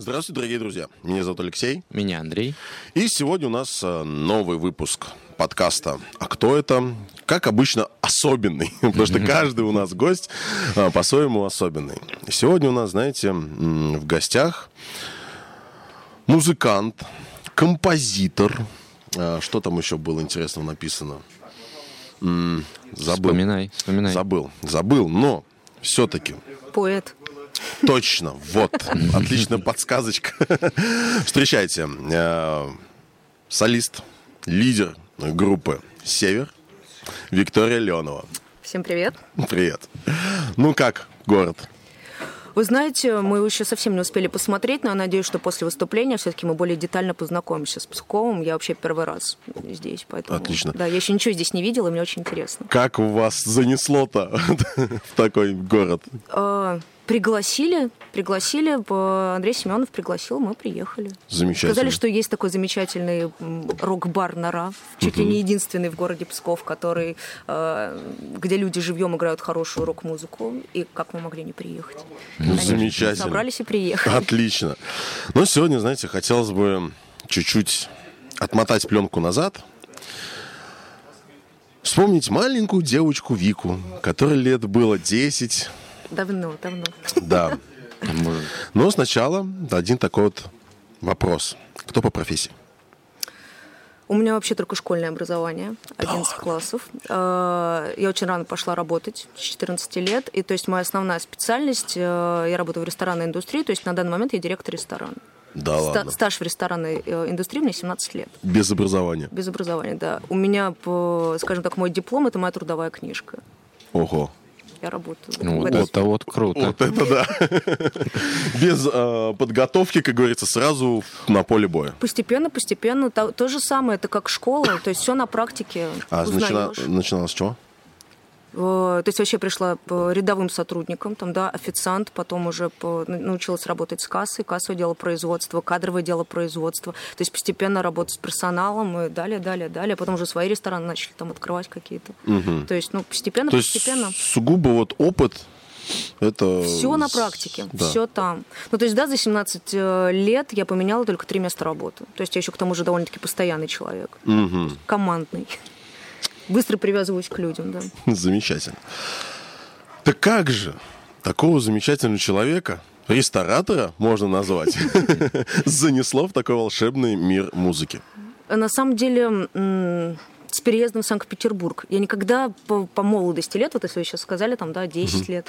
Здравствуйте, дорогие друзья. Меня зовут Алексей. Меня Андрей. И сегодня у нас э, новый выпуск подкаста «А кто это?» Как обычно, особенный, потому что каждый у нас гость э, по-своему особенный. Сегодня у нас, знаете, в гостях музыкант, композитор. Э, что там еще было интересного написано? Забыл. Вспоминай, вспоминай. Забыл, забыл, но все-таки. Поэт. Точно, вот, отличная подсказочка. Встречайте, э, солист, лидер группы «Север» Виктория Леонова. Всем привет. Привет. Ну как, город? Вы знаете, мы еще совсем не успели посмотреть, но я надеюсь, что после выступления все-таки мы более детально познакомимся с Псковом. Я вообще первый раз здесь, поэтому... Отлично. Да, я еще ничего здесь не видела, и мне очень интересно. Как у вас занесло-то в такой город? Пригласили, пригласили, Андрей Семенов пригласил, мы приехали. Замечательно. Сказали, что есть такой замечательный рок-бар «Нора», чуть ли не единственный в городе Псков, который, э, где люди живьем играют хорошую рок-музыку, и как мы могли не приехать. Ну, замечательно. Собрались и приехали. Отлично. Но сегодня, знаете, хотелось бы чуть-чуть отмотать пленку назад, Вспомнить маленькую девочку Вику, которой лет было 10, Давно, давно. Да. Но сначала один такой вот вопрос. Кто по профессии? У меня вообще только школьное образование, 11 да. классов. Э, я очень рано пошла работать, с 14 лет. И то есть моя основная специальность, э, я работаю в ресторанной индустрии, то есть на данный момент я директор ресторана. Да Ста- ладно. Стаж в ресторанной э, индустрии мне 17 лет. Без образования? Без образования, да. У меня, скажем так, мой диплом – это моя трудовая книжка. Ого я работаю. Ну, вот это вот круто. Вот это да. Без э, подготовки, как говорится, сразу на поле боя. Постепенно, постепенно. То, же самое, это как школа, то есть все на практике А начина, начиналось с чего? Э, то есть вообще пришла рядовым сотрудником, там, да, официант, потом уже научилась работать с кассой, кассовое дело производства, кадровое дело производства. То есть постепенно работать с персоналом и далее, далее, далее. Потом уже свои рестораны начали там открывать какие-то. Угу. То есть, ну, постепенно, то постепенно. Есть сугубо вот опыт это... Все на практике, да. все там. Ну, то есть, да, за 17 э, лет я поменяла только три места работы. То есть я еще к тому же довольно-таки постоянный человек. Угу. Командный быстро привязываюсь к людям, да. Замечательно. Так как же такого замечательного человека, ресторатора, можно назвать, занесло в такой волшебный мир музыки? На самом деле, с переездом в Санкт-Петербург. Я никогда по, по молодости лет, вот если вы сейчас сказали, там, да, 10 лет,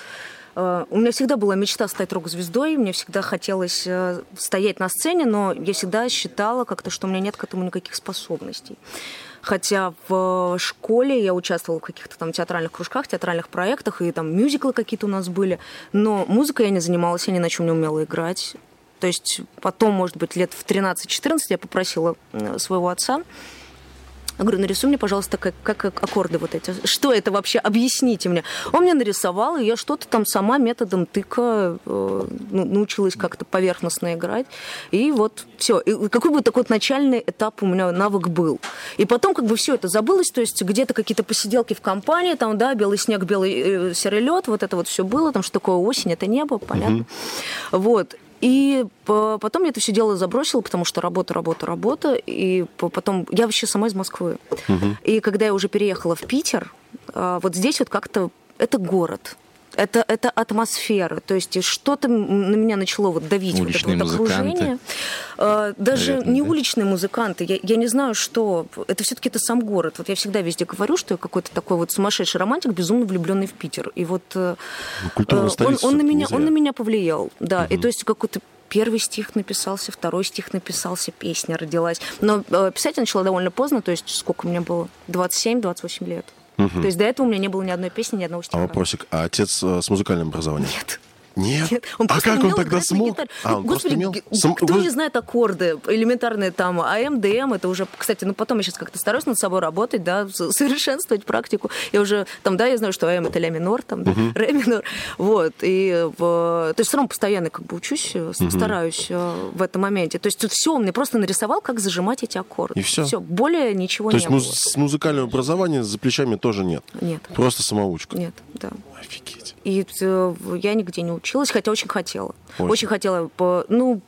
э, у меня всегда была мечта стать рок-звездой, мне всегда хотелось э, стоять на сцене, но я всегда считала как-то, что у меня нет к этому никаких способностей. Хотя в школе я участвовала в каких-то там театральных кружках, театральных проектах, и там мюзиклы какие-то у нас были. Но музыкой я не занималась, я ни на чем не умела играть. То есть потом, может быть, лет в 13-14 я попросила своего отца я говорю, нарисуй мне, пожалуйста, как, как аккорды вот эти. Что это вообще? Объясните мне. Он мне нарисовал, и я что-то там сама методом тыка э, ну, научилась как-то поверхностно играть. И вот все. И какой бы такой вот начальный этап у меня навык был. И потом как бы все это забылось, то есть где-то какие-то посиделки в компании, там, да, белый снег, белый э, серый лед, вот это вот все было, там, что такое осень, это небо, понятно. Угу. Вот. И потом я это все дело забросила, потому что работа, работа, работа. И потом я вообще сама из Москвы. Угу. И когда я уже переехала в Питер, а, вот здесь вот как-то это город это, это атмосфера. То есть что-то на меня начало вот давить уличные вот это вот окружение. А, даже Наверное, не да. уличные музыканты. Я, я не знаю, что. Это все-таки это сам город. Вот я всегда везде говорю, что я какой-то такой вот сумасшедший романтик, безумно влюбленный в Питер. И вот э, ну, э, он, он, на меня, он на меня повлиял. Да. Угу. И то есть какой-то первый стих написался, второй стих написался, песня родилась. Но э, писать я начала довольно поздно, то есть сколько меня было? 27-28 лет. Угу. То есть до этого у меня не было ни одной песни, ни одного стиха. А вопросик, а отец э, с музыкальным образованием? Нет. Нет. Нет. Он а как он тогда смог? А, он Господи, умел? Сам... кто не знает аккорды элементарные там, АМ, ДМ, это уже, кстати, ну потом я сейчас как-то стараюсь над собой работать, да, совершенствовать практику. Я уже там, да, я знаю, что АМ это ля минор, там, да, uh-huh. ре минор, вот, и в... то есть все равно постоянно как бы учусь, uh-huh. стараюсь э, в этом моменте. То есть тут все, он мне просто нарисовал, как зажимать эти аккорды. И все? Все, более ничего то не было. То есть с музыкального образования за плечами тоже нет? Нет. Просто самоучка? Нет, да. Офигеть. И э, я нигде не училась, хотя очень хотела. Очень, очень хотела. Ну,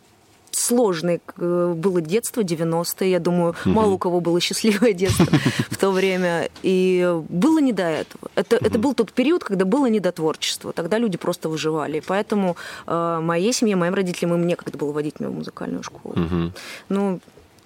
сложное э, было детство, 90-е, я думаю, мало у кого было счастливое детство в то время. И было не до этого. Это, это был тот период, когда было не до творчества. Тогда люди просто выживали. И поэтому э, моей семье, моим родителям, им некогда было водить меня в музыкальную школу. Ну,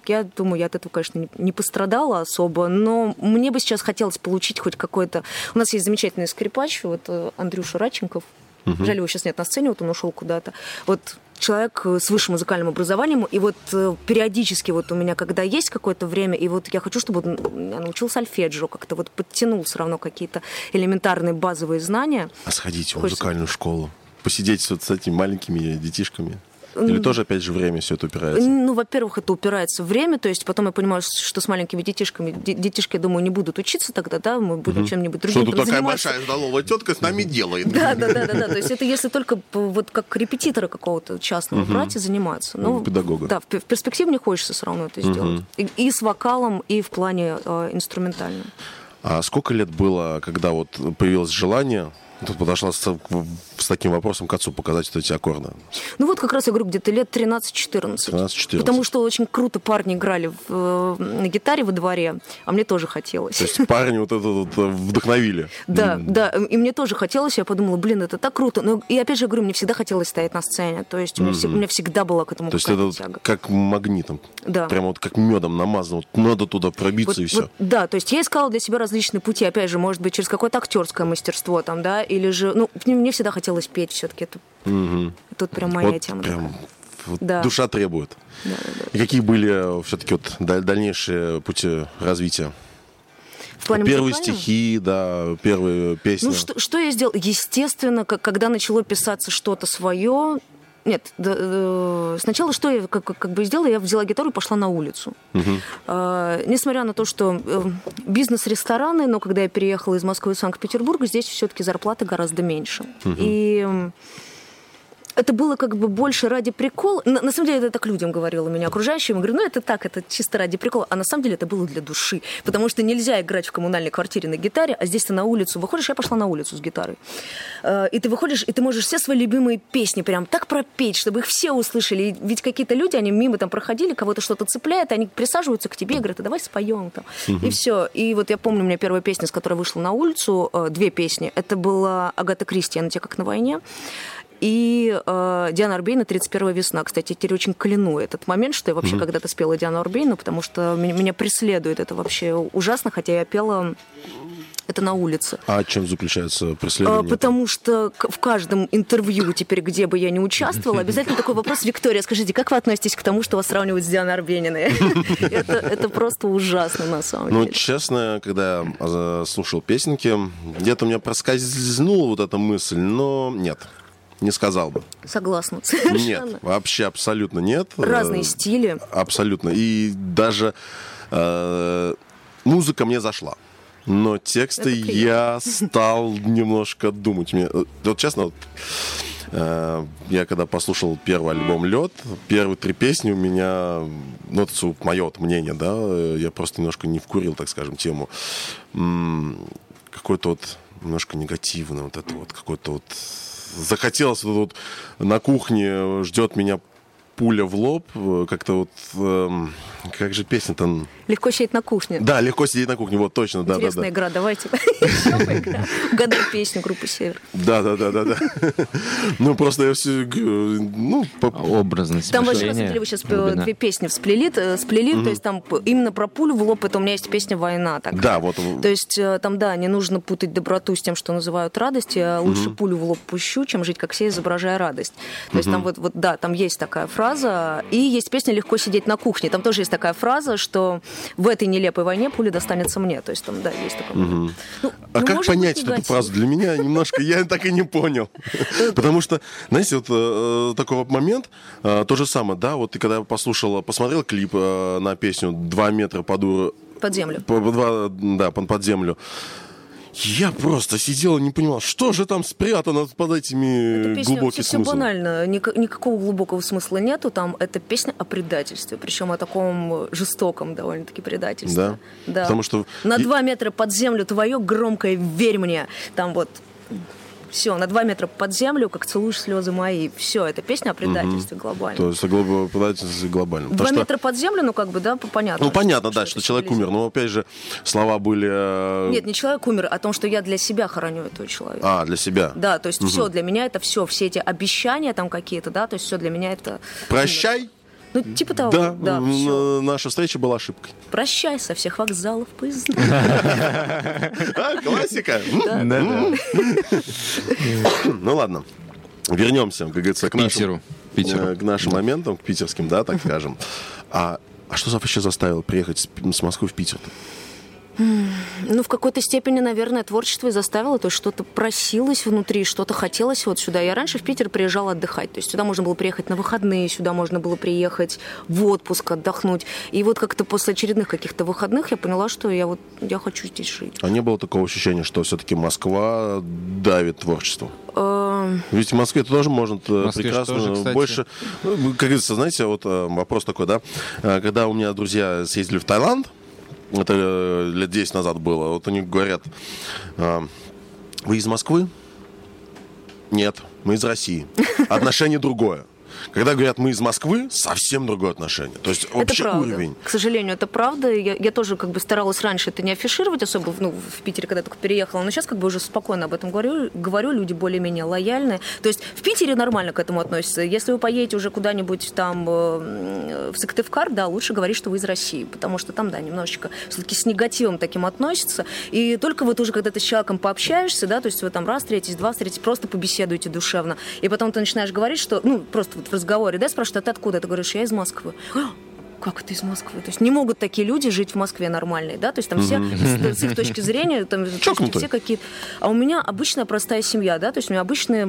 я думаю, я от этого, конечно, не, пострадала особо, но мне бы сейчас хотелось получить хоть какой-то... У нас есть замечательный скрипач, вот э, Андрюша Радченков. Угу. Жаль, его сейчас нет на сцене, вот он ушел куда-то. Вот человек э, с высшим музыкальным образованием, и вот э, периодически вот у меня, когда есть какое-то время, и вот я хочу, чтобы он научился альфеджио, как-то вот подтянул все равно какие-то элементарные базовые знания. А сходите в музыкальную школу, посидеть вот с этими маленькими детишками. Или тоже, опять же, время все это упирается? Ну, во-первых, это упирается в время, то есть потом я понимаю, что с маленькими детишками, детишки, я думаю, не будут учиться тогда, да, мы будем угу. чем-нибудь другим Что тут такая большая здоровая тетка с нами делает? Да, да, да, да, да, то есть это если только вот как репетитора какого-то частного угу. брать и заниматься. Ну, Педагога. Да, в перспективе не хочется все равно это сделать. И, и с вокалом, и в плане э, инструментальном. А сколько лет было, когда вот появилось желание Тут подошла с, таким вопросом к отцу показать вот эти аккорды. Ну вот как раз я говорю, где-то лет 13-14. 13-14. Потому что очень круто парни играли в, э, на гитаре во дворе, а мне тоже хотелось. То есть парни вот это вот э, вдохновили. Да, да, и мне тоже хотелось, я подумала, блин, это так круто. Но, и опять же говорю, мне всегда хотелось стоять на сцене, то есть у меня всегда была к этому То есть это тяга. как магнитом, да. прямо вот как медом намазано, вот надо туда пробиться и все. Да, то есть я искала для себя различные пути, опять же, может быть, через какое-то актерское мастерство там, да, или же, ну, мне всегда хотелось петь все-таки. Это, угу. Тут прям моя вот тема. Прям, вот да. Душа требует. Да, да, да. И какие были все-таки вот дальнейшие пути развития? В плане Первые стихи, да, первые песни. Ну, что, что я сделала? Естественно, как, когда начало писаться что-то свое, нет, э, сначала что я как, как бы сделала, я взяла гитару и пошла на улицу. Угу. Э, несмотря на то, что э, бизнес-рестораны, но когда я переехала из Москвы в Санкт-Петербург, здесь все-таки зарплаты гораздо меньше. Угу. И это было как бы больше ради прикола. На, на самом деле, это так людям говорила меня окружающим. Я говорю, ну это так, это чисто ради прикола. А на самом деле это было для души. Потому что нельзя играть в коммунальной квартире на гитаре, а здесь ты на улицу выходишь. Я пошла на улицу с гитарой. Э, и ты выходишь, и ты можешь все свои любимые песни прям так пропеть, чтобы их все услышали. ведь какие-то люди, они мимо там проходили, кого-то что-то цепляет, они присаживаются к тебе и говорят, а давай споем там. Угу. И все. И вот я помню, у меня первая песня, с которой вышла на улицу, э, две песни. Это была Агата Кристи, «На те, как на войне» и э, Диана Арбейна «31 весна». Кстати, я теперь очень кляну этот момент, что я вообще mm-hmm. когда-то спела Диану Арбейну, потому что меня, меня преследует это вообще ужасно, хотя я пела это на улице. А чем заключается преследование? А, потому что в каждом интервью теперь, где бы я не участвовала, обязательно такой вопрос, Виктория, скажите, как вы относитесь к тому, что вас сравнивают с Дианой Арбениной? Это просто ужасно, на самом ну, деле. Ну, честно, когда а, слушал песенки, где-то у меня проскользнула вот эта мысль, но нет. Не сказал бы. Согласна. Совершенно. Нет, вообще абсолютно нет. Разные стили. Абсолютно. И даже э, музыка мне зашла. Но тексты я стал немножко думать. Мне, э, вот честно, вот, э, я когда послушал первый альбом Лед, первые три песни у меня, ну это мое вот мнение, да, я просто немножко не вкурил, так скажем, тему. Какой-то вот немножко негативный, вот это вот какой-то вот захотелось вот, вот на кухне ждет меня пуля в лоб, э, как-то вот, эм, как же песня-то? Легко сидеть на кухне. Да, легко сидеть на кухне, вот точно, да, Интересная да, да. игра, давайте угадай песню группы Север. Да, да, да, да, да. Ну просто я все, ну образность. Там вообще деле вы сейчас две песни всплели, э, сплели, то есть там именно про пулю в лоб, это у меня есть песня «Война». Да, вот. То есть э, там, да, не нужно путать доброту с тем, что называют радостью, а лучше пулю в лоб пущу, чем жить как все, изображая радость. То есть там вот, вот, да, там есть такая фраза, и есть песня «Легко сидеть на кухне». Там тоже есть такая фраза, что в этой нелепой войне пуля достанется мне. То есть там, да, есть такое. Угу. Ну, а ну, как понять эту фразу? Для меня немножко, я так и не понял. Потому что, знаете, вот э, такой момент, э, то же самое, да, вот ты когда послушал, посмотрел клип э, на песню «Два метра под, под землю». да, под землю. Я просто сидел и не понимал, что же там спрятано под этими Эта глубокими все, все банально, Ник- никакого глубокого смысла нету. Там это песня о предательстве, причем о таком жестоком довольно-таки предательстве. Да? Да. Потому что... На два метра под землю твое громкое «Верь мне». Там вот Все, на два метра под землю, как целуешь слезы мои. Все, это песня о предательстве глобально. То есть о глоб- предательстве глобально. Два Потому что- метра под землю, ну как бы, да, понятно. Ну, понятно, да, это что человек умер. Но, опять же, слова были... э, Нет, не человек умер, а о том, что я для себя хороню этого человека. А, для себя. Да, то есть все для меня это все, все эти обещания там какие-то, да, то есть все для меня это. Прощай. Ну, типа того, Да, да, э, наша встреча была ошибкой. Прощай со всех вокзалов поезда. А, классика. Ну ладно. Вернемся, как говорится, к нашим, Питеру. Питеру. э, к нашим моментам, к питерским, да, так скажем. А, а что за вообще заставило приехать с, с Москвы в Питер? Ну, в какой-то степени, наверное, творчество и заставило, то есть что-то просилось внутри, что-то хотелось вот сюда. Я раньше в Питер приезжала отдыхать, то есть сюда можно было приехать на выходные, сюда можно было приехать в отпуск, отдохнуть. И вот как-то после очередных каких-то выходных я поняла, что я вот, я хочу здесь жить. А не было такого ощущения, что все-таки Москва давит творчество? Эм, Ведь в Москве тоже можно э, Москве прекрасно тоже, кстати. больше. ну, Как говорится, знаете, вот э, вопрос такой, да, Э, когда у меня друзья съездили в Таиланд, это э, лет 10 назад было, вот они говорят, э, вы из Москвы? Нет, мы из России. Отношение другое. Когда говорят мы из Москвы, совсем другое отношение. То есть Это общий правда. уровень. К сожалению, это правда. Я, я тоже как бы старалась раньше это не афишировать, особо ну, в Питере, когда только переехала. Но сейчас как бы уже спокойно об этом говорю. Говорю, люди более-менее лояльные. То есть в Питере нормально к этому относятся. Если вы поедете уже куда-нибудь там э, в Сыктывкар, да, лучше говорить, что вы из России. Потому что там, да, немножечко все-таки с негативом таким относятся. И только вот уже когда ты с человеком пообщаешься, да, то есть вы там раз встретитесь, два встретитесь, просто побеседуете душевно. И потом ты начинаешь говорить, что, ну, просто вот разговоре, да, спрашивают, а ты откуда? Ты говоришь, я из Москвы. «А, Как это из Москвы? То есть не могут такие люди жить в Москве нормальные, да? То есть там все с, с их точки зрения, там все какие-то. А у меня обычная простая семья, да, то есть у меня обычные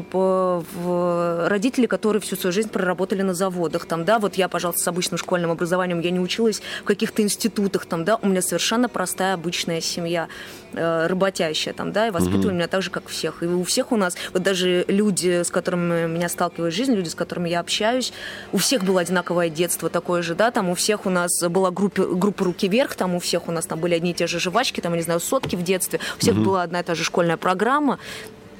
родители, которые всю свою жизнь проработали на заводах, там, да, вот я, пожалуйста, с обычным школьным образованием, я не училась в каких-то институтах, там, да, у меня совершенно простая обычная семья, работящая, там, да, и воспитывали меня так же, как всех. И у всех у нас, вот даже люди, с которыми меня сталкивает жизнь, люди, с которыми я общаюсь, у всех было одинаковое детство такое же, да, там у всех у нас была группа, группа «Руки вверх», там у всех у нас там были одни и те же жвачки, там, я не знаю, сотки в детстве, у всех была одна и та же школьная программа,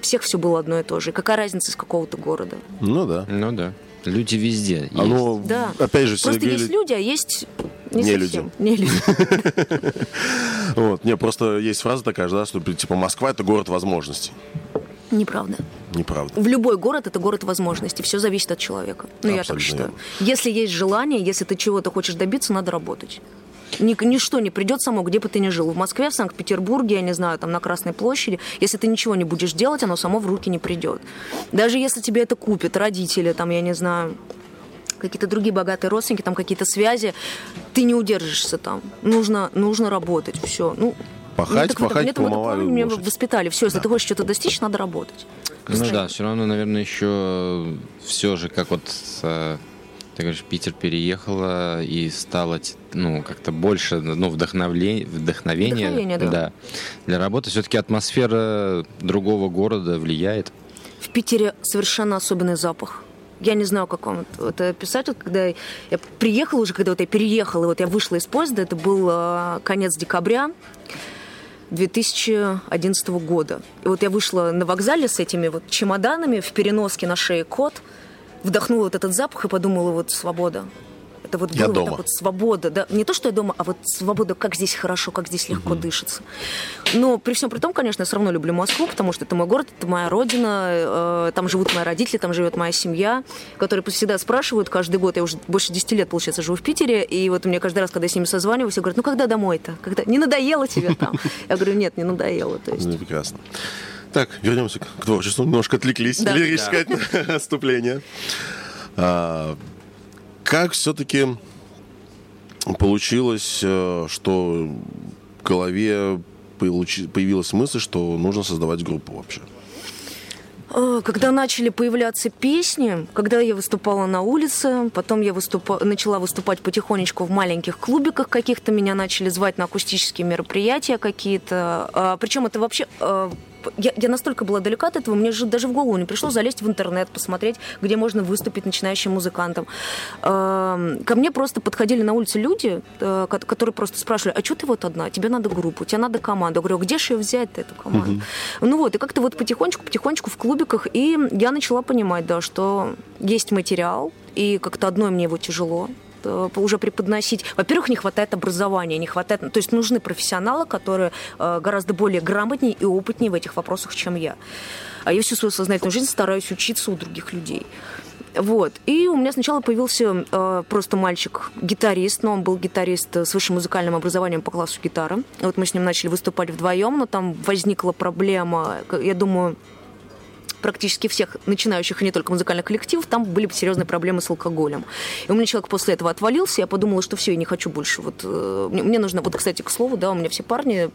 всех все было одно и то же. И какая разница из какого-то города? Ну да. Ну да. Люди везде. есть. Оно, Да. опять же, Просто есть люди, а есть не, Не совсем. Не люди. Вот, не, просто есть фраза такая да, что типа Москва это город возможностей. Неправда. Неправда. В любой город это город возможностей. Все зависит от человека. Ну, я так Абсолютно считаю. верно. Если есть желание, если ты чего-то хочешь добиться, надо работать. Ни- ничто не придет само, где бы ты ни жил. В Москве, в Санкт-Петербурге, я не знаю, там на Красной площади. Если ты ничего не будешь делать, оно само в руки не придет. Даже если тебе это купят родители, там, я не знаю, какие-то другие богатые родственники, там какие-то связи, ты не удержишься там. Нужно, нужно работать. Все. Ну, Пахать, этом- пахать, там в этом помывали плане меня воспитали. Все, если ты хочешь что-то достичь, надо работать. Ну да, все равно, наверное, еще все же, как вот э, ты говоришь, Питер переехала и стало ну, как-то больше ну, вдохновле- вдохновения, Вдохновения, да. для работы. Все-таки атмосфера другого города влияет. В Питере совершенно особенный запах. Я не знаю, как вам это- описать. Вот когда я приехала уже, когда вот я переехала, вот я вышла из поезда, это был э, конец декабря 2011 года. И вот я вышла на вокзале с этими вот чемоданами в переноске на шее кот, вдохнула вот этот запах и подумала, вот свобода. Это вот Я было вот вот свобода, да, не то, что я дома, а вот свобода, как здесь хорошо, как здесь легко дышится. Но при всем при том, конечно, я все равно люблю Москву, потому что это мой город, это моя родина, э, там живут мои родители, там живет моя семья, которые всегда спрашивают каждый год, я уже больше 10 лет, получается, живу в Питере, и вот мне каждый раз, когда я с ними созваниваюсь, все говорят, ну когда домой-то? Когда? Не надоело тебе там? Я говорю, нет, не надоело. То есть Ну, прекрасно. Так, вернемся к творчеству. Немножко отвлеклись. Да. Лирическое отступление. А, Как все-таки получилось, э, что в голове появилась мысль, что нужно создавать группу вообще? А, Когда начали появляться песни, когда я выступала на улице, потом я выступа- начала выступать потихонечку в маленьких клубиках каких-то, меня начали звать на акустические мероприятия какие-то. А, Причем это вообще а, я, я настолько была далека от этого, мне же даже в голову не пришло залезть в интернет, посмотреть, где можно выступить начинающим музыкантам. Э, ко мне просто подходили на улице люди, э, которые просто спрашивали, а что ты вот одна? Тебе надо группу, тебе надо команду. Я говорю, «А где же ее взять эту команду? Угу. Ну вот, и как-то вот потихонечку, потихонечку в клубиках, и я начала понимать, да, что есть материал, и как-то одной мне его тяжело уже преподносить. Во-первых, не хватает образования, не хватает... То есть нужны профессионалы, которые э, гораздо более грамотнее и опытнее в этих вопросах, чем я. А я всю свою сознательную жизнь стараюсь учиться у других людей. Вот. И у меня сначала появился э, просто мальчик-гитарист, но он был гитарист с высшим музыкальным образованием по классу гитары. Вот мы с ним начали выступать вдвоем, но там возникла проблема, я думаю, практически всех начинающих, и не только музыкальных коллективов, там были серьезные проблемы с алкоголем. И у меня человек после этого отвалился, я подумала, что все, я не хочу больше. Вот, э, мне, мне нужно, вот, кстати, к слову, да, у меня все парни,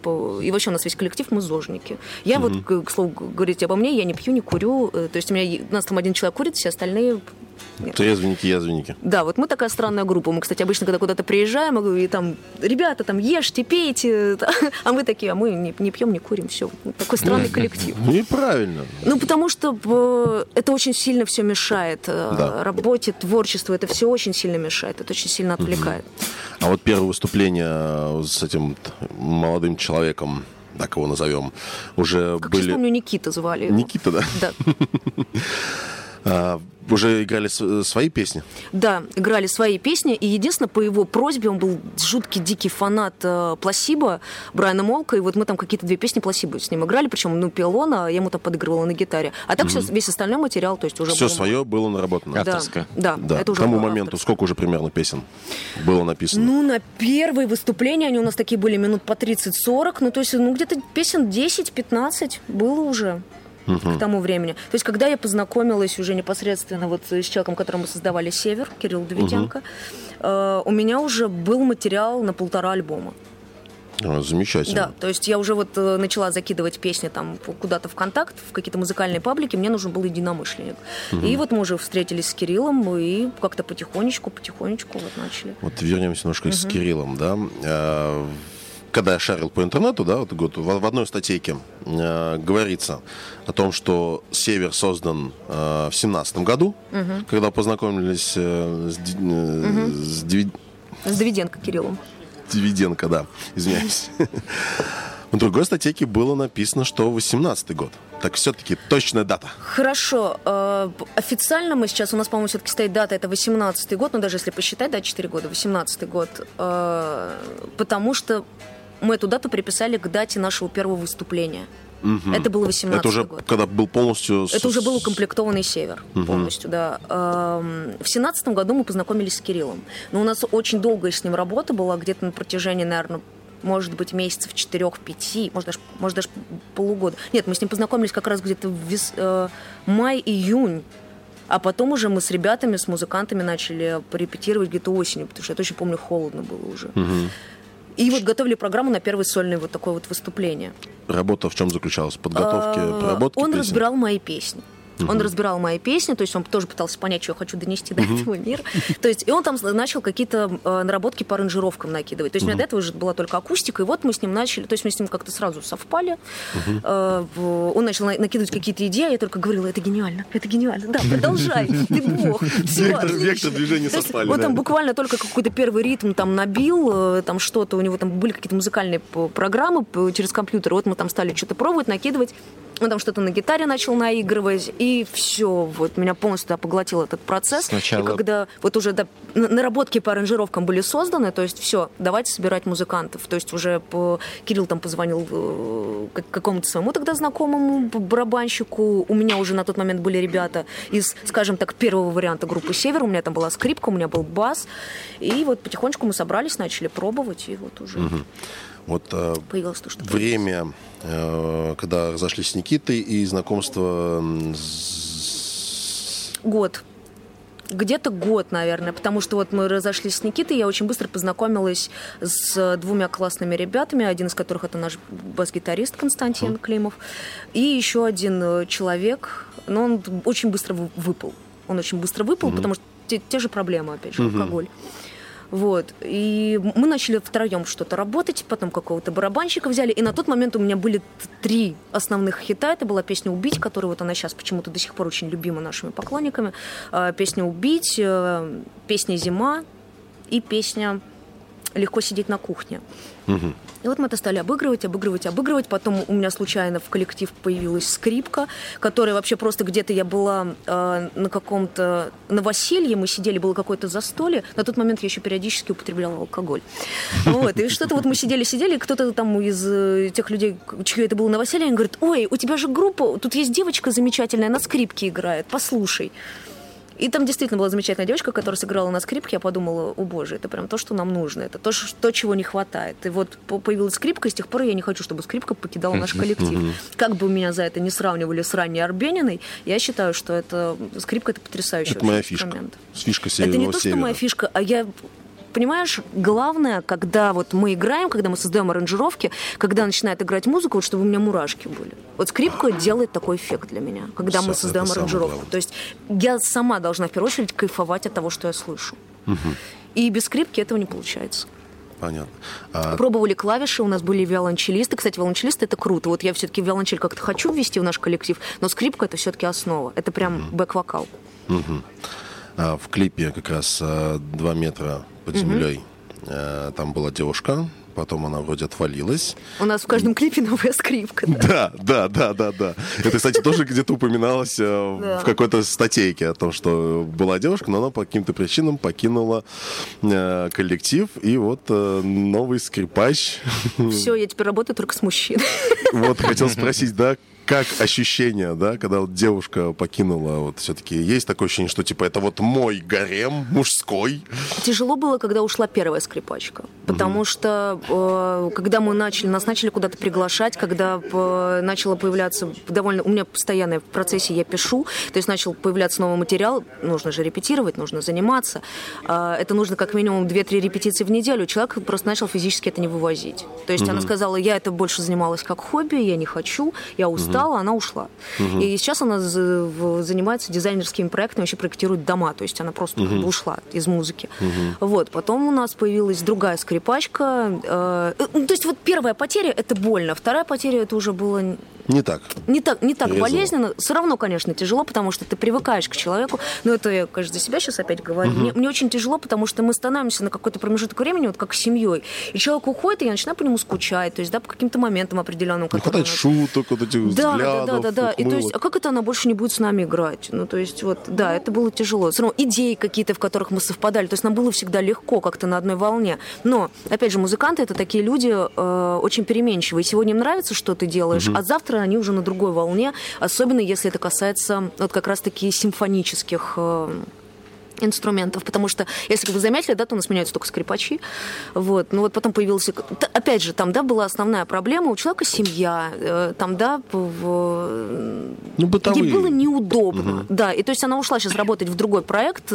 и вообще у нас весь коллектив, мы зожники. Я угу. вот, к, к слову, говорите обо мне, я не пью, не курю, э, то есть у меня, у нас там один человек курит, все остальные нет. Трезвенники, язвенники. Да, вот мы такая странная группа. Мы, кстати, обычно, когда куда-то приезжаем, и там, ребята, там, ешьте, пейте, а мы такие, а мы не, не пьем, не курим, все. Такой странный коллектив. Ну и правильно. Ну, потому что э, это очень сильно все мешает. Э, да. Работе, творчеству, это все очень сильно мешает, это очень сильно отвлекает. А вот первое выступление э, с этим молодым человеком, так его назовем, уже как были... Я помню, Никита звали его. Никита, да? Да. Уже играли свои песни? Да, играли свои песни. И единственное, по его просьбе, он был жуткий, дикий фанат э, Пласиба, Брайана Молка. И вот мы там какие-то две песни Пласиба с ним играли. Причем, ну, пел он, а я ему там подыгрывала на гитаре. А так mm-hmm. все, весь остальной материал, то есть уже Все было... свое было наработано? Авторское? Да, да, да. это уже К тому моменту авторское. сколько уже примерно песен было написано? Ну, на первые выступления они у нас такие были минут по 30-40. Ну, то есть, ну, где-то песен 10-15 было уже угу. к тому времени. То есть, когда я познакомилась уже непосредственно вот с человеком, которым мы создавали «Север», Кирилл Давиденко, угу. э, у меня уже был материал на полтора альбома. А, замечательно. Да, то есть я уже вот э, начала закидывать песни там куда-то в контакт, в какие-то музыкальные паблики, мне нужен был единомышленник. Угу. И вот мы уже встретились с Кириллом и как-то потихонечку, потихонечку вот начали. Вот вернемся немножко угу. с Кириллом, да. Когда я шарил по интернету, да, вот, вот в одной статейке э, говорится о том, что Север создан э, в семнадцатом году, угу. когда познакомились э, с, э, угу. с, Диви... с Давиденко Кириллом. Дивиденко, да, извиняюсь. В другой статейке было написано, что 18 год. Так все-таки точная дата. Хорошо. Э, официально мы сейчас, у нас, по-моему, все-таки стоит дата, это 18 год, но даже если посчитать, да, 4 года, 18 год. Э, потому что мы эту дату приписали к дате нашего первого выступления. Угу. Это было 18 Это уже год. когда был полностью... Это уже был укомплектованный север угу. полностью, да. Эм, в семнадцатом году мы познакомились с Кириллом. Но у нас очень долгая с ним работа была, где-то на протяжении, наверное, может быть, месяцев четырех-пяти, может даже, может даже полугода. Нет, мы с ним познакомились как раз где-то в вес, э, май-июнь. А потом уже мы с ребятами, с музыкантами начали репетировать где-то осенью, потому что я точно помню, холодно было уже. Угу. И вот готовили программу на первое сольное вот такое вот выступление. Работа в чем заключалась? Подготовки, а, проработки Он песен? разбирал мои песни. Он разбирал мои песни, то есть он тоже пытался понять, что я хочу донести до этого мира. То есть, и он там начал какие-то э, наработки по аранжировкам накидывать. То есть, у меня до этого уже была только акустика, и вот мы с ним начали, то есть мы с ним как-то сразу совпали. Э, он начал накидывать какие-то идеи, а я только говорила, это гениально, это гениально. Да, продолжай, ты бог. Вектор движения совпали. Вот там буквально только какой-то первый ритм там набил, э, там что-то, у него там были какие-то музыкальные программы через компьютер, вот мы там стали что-то пробовать, накидывать. Он там что-то на гитаре начал наигрывать, и все, вот меня полностью да, поглотил этот процесс. Сначала... И когда вот уже да, наработки по аранжировкам были созданы, то есть все, давайте собирать музыкантов. То есть уже по... Кирилл там позвонил э, какому-то своему тогда знакомому барабанщику. У меня уже на тот момент были ребята из, скажем так, первого варианта группы «Север». У меня там была скрипка, у меня был бас. И вот потихонечку мы собрались, начали пробовать, и вот уже... Угу. Вот э, Появилось то, что время, э, когда разошлись с Никитой и знакомство с... Год. Где-то год, наверное, потому что вот мы разошлись с Никитой, я очень быстро познакомилась с двумя классными ребятами, один из которых это наш бас-гитарист Константин mm. Климов, и еще один э, человек, но он очень быстро выпал. Он очень быстро выпал, mm-hmm. потому что те, те же проблемы, опять же, mm-hmm. алкоголь. Вот. И мы начали втроем что-то работать, потом какого-то барабанщика взяли. И на тот момент у меня были три основных хита. Это была песня «Убить», которая вот она сейчас почему-то до сих пор очень любима нашими поклонниками. А, песня «Убить», э, песня «Зима» и песня «Легко сидеть на кухне». Угу. И вот мы это стали обыгрывать, обыгрывать, обыгрывать. Потом у меня случайно в коллектив появилась скрипка, которая вообще просто где-то я была э, на каком-то новоселье, мы сидели, было какое-то застолье. На тот момент я еще периодически употребляла алкоголь. Вот, и что-то вот мы сидели-сидели, кто-то там из э, тех людей, чье это было новоселье, они говорят, ой, у тебя же группа, тут есть девочка замечательная, на скрипке играет, послушай. И там действительно была замечательная девочка, которая сыграла на скрипке. Я подумала, о боже, это прям то, что нам нужно. Это то, что, то чего не хватает. И вот появилась скрипка, и с тех пор я не хочу, чтобы скрипка покидала наш коллектив. Как бы меня за это не сравнивали с ранней Арбениной, я считаю, что это скрипка это потрясающий Это моя фишка. Фишка Это не то, что моя фишка, а я понимаешь, главное, когда вот мы играем, когда мы создаем аранжировки, когда начинает играть музыка, вот чтобы у меня мурашки были. Вот скрипка делает такой эффект для меня, когда Все, мы создаем аранжировку. То есть я сама должна в первую очередь кайфовать от того, что я слышу. Угу. И без скрипки этого не получается. Понятно. А... Пробовали клавиши, у нас были виолончелисты. Кстати, виолончелисты это круто. Вот я все-таки виолончель как-то хочу ввести в наш коллектив, но скрипка это все-таки основа. Это прям угу. бэк-вокал. Угу. А в клипе как раз а, два метра под землей. Угу. Там была девушка, потом она вроде отвалилась. У нас в каждом клипе новая скрипка. Да, да, да, да, да. Это, кстати, тоже где-то упоминалось э, в какой-то статейке о том, что была девушка, но она по каким-то причинам покинула э, коллектив, и вот новый скрипач. Все, я теперь работаю только с мужчиной. Вот хотел спросить, да, как ощущение, да, когда вот девушка покинула, вот все-таки есть такое ощущение, что типа это вот мой гарем мужской? Тяжело было, когда ушла первая скрипачка, потому угу. что э, когда мы начали, нас начали куда-то приглашать, когда э, начало появляться довольно, у меня постоянно в процессе я пишу, то есть начал появляться новый материал, нужно же репетировать, нужно заниматься, э, это нужно как минимум 2-3 репетиции в неделю, человек просто начал физически это не вывозить. То есть угу. она сказала, я это больше занималась как хобби, я не хочу, я устала, устала, она ушла. И сейчас она занимается дизайнерскими проектами, вообще проектирует дома, то есть она просто угу. ушла из музыки. Вот, потом у нас появилась другая скрипачка. Э, ну, то есть вот первая потеря – это больно, вторая потеря – это уже было не так. Не так, не так болезненно. Все равно, конечно, тяжело, потому что ты привыкаешь к человеку. Но это я, конечно, за себя сейчас опять говорю. Угу. Мне, мне очень тяжело, потому что мы становимся на какой-то промежуток времени, вот как семьей. И человек уходит, и я начинаю по нему скучать. То есть, да, по каким-то моментам определенным. Не хватает шуток, вот этих да, взглядов. Да, да, да, да. И то есть, а как это она больше не будет с нами играть? Ну, то есть, вот, да, это было тяжело. Все равно идеи какие-то, в которых мы совпадали. То есть, нам было всегда легко как-то на одной волне. Но, опять же, музыканты это такие люди э, очень переменчивые. Сегодня им нравится, что ты делаешь, угу. а завтра они уже на другой волне, особенно если это касается вот как раз-таки симфонических э, инструментов, потому что, если вы заметили, да, то у нас меняются только скрипачи, вот, ну вот потом появился, опять же, там, да, была основная проблема, у человека семья, э, там, да, в, ну, бытовые. ей было неудобно, угу. да, и то есть она ушла сейчас работать в другой проект,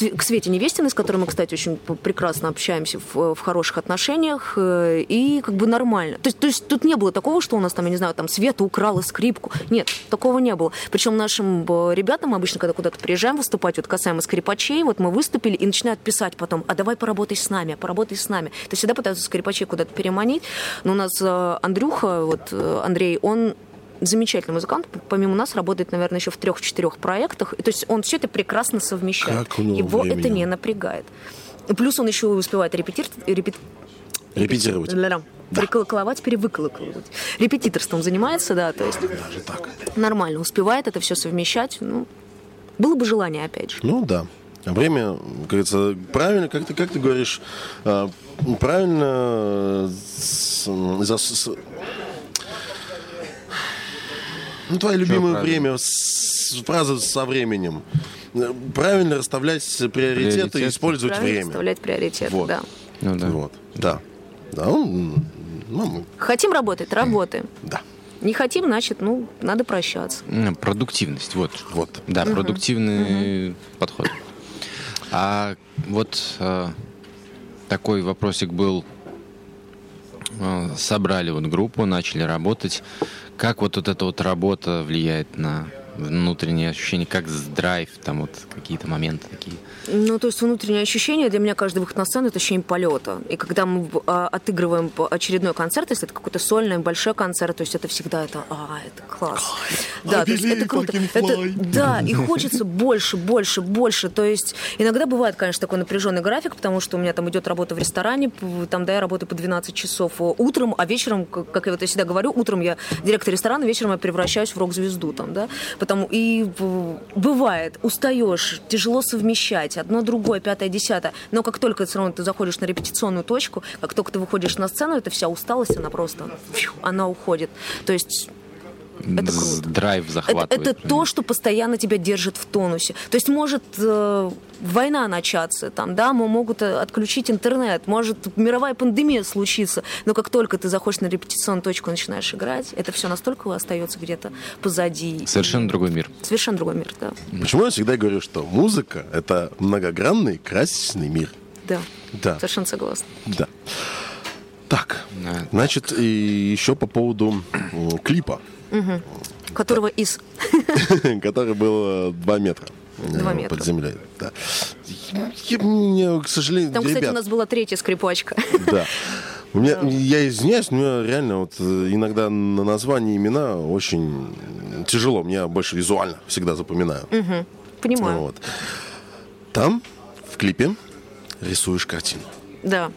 э, к Свете Невестиной, с которой мы, кстати, очень прекрасно общаемся в, в хороших отношениях, э, и как бы нормально. То есть, то есть тут не было такого, что у нас там, я не знаю, там Света украла скрипку. Нет, такого не было. Причем нашим э, ребятам обычно, когда куда-то приезжаем выступать, вот касаемо скрипачей, вот мы выступили и начинают писать потом, а давай поработай с нами, поработай с нами. То есть всегда пытаются скрипачей куда-то переманить. Но у нас э, Андрюха, вот Андрей, он замечательный музыкант. Помимо нас работает, наверное, еще в трех-четырех проектах. То есть он все это прекрасно совмещает. Как Его времени? это не напрягает. Плюс он еще успевает репетировать. Репет... Репетировать. Да. Приколоковать, перевыколоковать. Репетиторством занимается, да, то есть Даже так. нормально успевает это все совмещать. Ну, было бы желание, опять же. Ну да. Время, как говорится, правильно, как ты, как ты говоришь, а, правильно с, ну, твое любимое время, фраза со временем. Правильно расставлять приоритеты Приоритет. и использовать Правильно время. расставлять приоритеты, вот. да. Ну, да. Вот. Да. Да, ну, мы... Хотим работать, работаем. Да. Не хотим, значит, ну, надо прощаться. Продуктивность, вот. Вот. Да, угу. продуктивный угу. подход. А вот э, такой вопросик был. Э, собрали вот группу, начали работать. Как вот, вот эта вот работа влияет на внутренние ощущения, как с драйв, там вот какие-то моменты такие. Ну, то есть внутреннее ощущение для меня каждый выход на сцену это ощущение полета. И когда мы а, отыгрываем очередной концерт, если это какой-то сольный большой концерт, то есть это всегда это, а, это класс. Да, то есть это круто. Это, да, и хочется больше, больше, больше. То есть иногда бывает, конечно, такой напряженный график, потому что у меня там идет работа в ресторане, там, да, я работаю по 12 часов утром, а вечером, как я вот я всегда говорю, утром я директор ресторана, вечером я превращаюсь в рок-звезду там, да. Потому и бывает, устаешь, тяжело совмещать одно, другое, пятое, десятое. Но как только все равно ты заходишь на репетиционную точку, как только ты выходишь на сцену, эта вся усталость, она просто, она уходит. То есть это круто. Драйв захватывает. Это, это то, что постоянно тебя держит в тонусе. То есть может э, война начаться, там, да, мы могут э, отключить интернет, может мировая пандемия случиться, но как только ты заходишь на репетиционную точку и начинаешь играть, это все настолько остается где-то позади. Совершенно другой мир. Совершенно другой мир, да. Почему я всегда говорю, что музыка — это многогранный, красочный мир? Да. Да. Совершенно согласна. Да. Так, значит, и еще по поводу клипа. Угу. Которого из... Который был 2 метра. 2 метра. Под землей, да. Я, к сожалению, Там, кстати, ребят, у нас была третья скрипачка. Да. У меня, я извиняюсь, но реально вот иногда на название имена очень тяжело. Мне больше визуально всегда запоминаю. Угу. Понимаю. Вот. Там, в клипе, рисуешь картину. Да.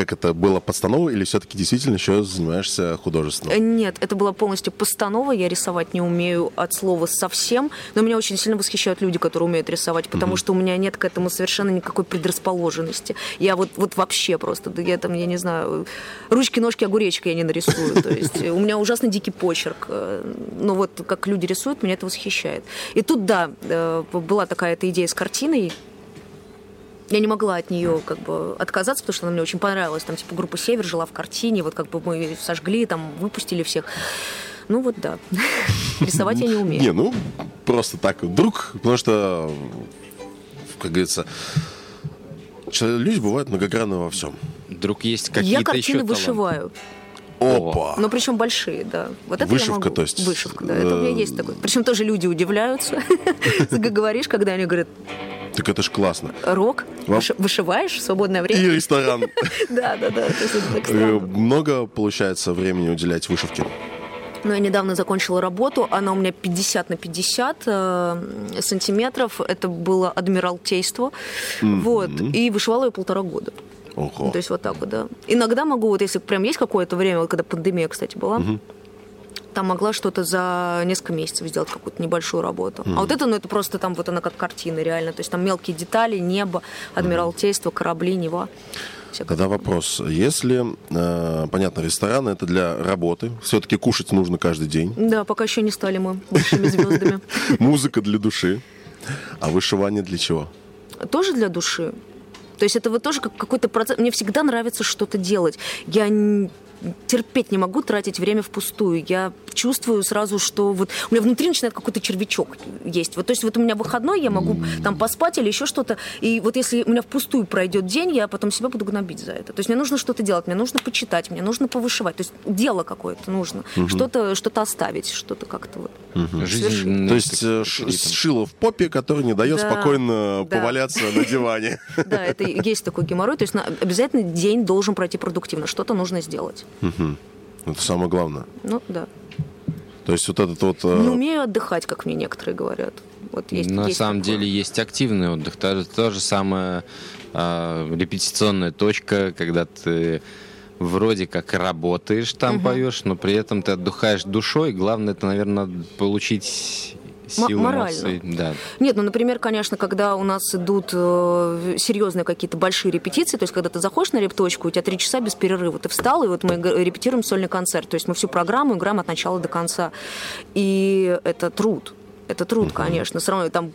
Как это было постанова или все-таки действительно еще занимаешься художеством? Э, Нет, это была полностью постанова. Я рисовать не умею от слова совсем. Но меня очень сильно восхищают люди, которые умеют рисовать, потому mm-hmm. что у меня нет к этому совершенно никакой предрасположенности. Я вот, вот вообще просто, я там, я не знаю, ручки, ножки, огуречки я не нарисую. То есть у меня ужасно дикий почерк. Но вот как люди рисуют, меня это восхищает. И тут, да, э, была такая эта идея с картиной, я не могла от нее как бы отказаться, потому что она мне очень понравилась. Там типа группа Север жила в картине, вот как бы мы сожгли, там выпустили всех. Ну вот да. Рисовать я не умею. Не, ну просто так вдруг, потому что, как говорится, люди бывают многогранны во всем. Вдруг есть какие-то Я картины вышиваю. Опа! Но причем большие, да. Вот это Вышивка, могу. то есть? Вышивка, да. Это у меня есть такой. Причем тоже люди удивляются. Ты говоришь, когда они говорят, Так это ж классно. рок, Вам- Выши- вышиваешь в свободное И время. ресторан. Да, да, да. Э. Много, получается, времени уделять вышивке? Но я недавно закончила работу, она у меня 50 на 50 э, сантиметров, это было адмиралтейство, вот, и вышивала ее полтора года. Ого. То есть вот так вот, да. Иногда могу, вот если прям есть какое-то время, вот когда пандемия, кстати, была, там могла что-то за несколько месяцев сделать, какую-то небольшую работу. А вот это, ну, это просто там вот она как картина, реально. То есть там мелкие детали, небо, адмиралтейство, корабли, Нева. Тогда вопрос. Если, э, понятно, ресторан это для работы, все-таки кушать нужно каждый день, Да, пока еще не стали мы большими звездами. музыка для души, а вышивание для чего? Тоже для души. То есть это вот тоже как какой-то процесс. Мне всегда нравится что-то делать. Я терпеть не могу тратить время впустую. Я чувствую сразу, что вот у меня внутри начинает какой-то червячок есть. Вот, то есть вот у меня выходной, я могу там поспать или еще что-то. И вот если у меня впустую пройдет день, я потом себя буду гнобить за это. То есть мне нужно что-то делать, мне нужно почитать, мне нужно повышивать. То есть дело какое-то нужно. Что-то что оставить, что-то как-то вот. Жизнь, То есть э, ш- шило в попе, который не дает Да, спокойно да. поваляться на диване. Да, это есть такой геморрой. То есть обязательно день должен пройти продуктивно. Что-то нужно сделать. Это самое главное. Ну, да. То есть вот этот вот... э, Не умею отдыхать, как мне некоторые говорят. Вот есть, На есть самом такое. деле есть активный отдых. То, же- то же самое а, репетиционная точка, когда ты вроде как работаешь, там поешь, но при этом ты отдыхаешь душой. Главное, это, наверное, получить силу морально. эмоций. Да. Нет, ну, например, конечно, когда у нас идут э, серьезные какие-то большие репетиции, то есть когда ты заходишь на репточку, у тебя три часа без перерыва, ты встал, и вот мы репетируем сольный концерт, то есть мы всю программу играем от начала до конца. И это труд. Это труд, конечно. Все равно там,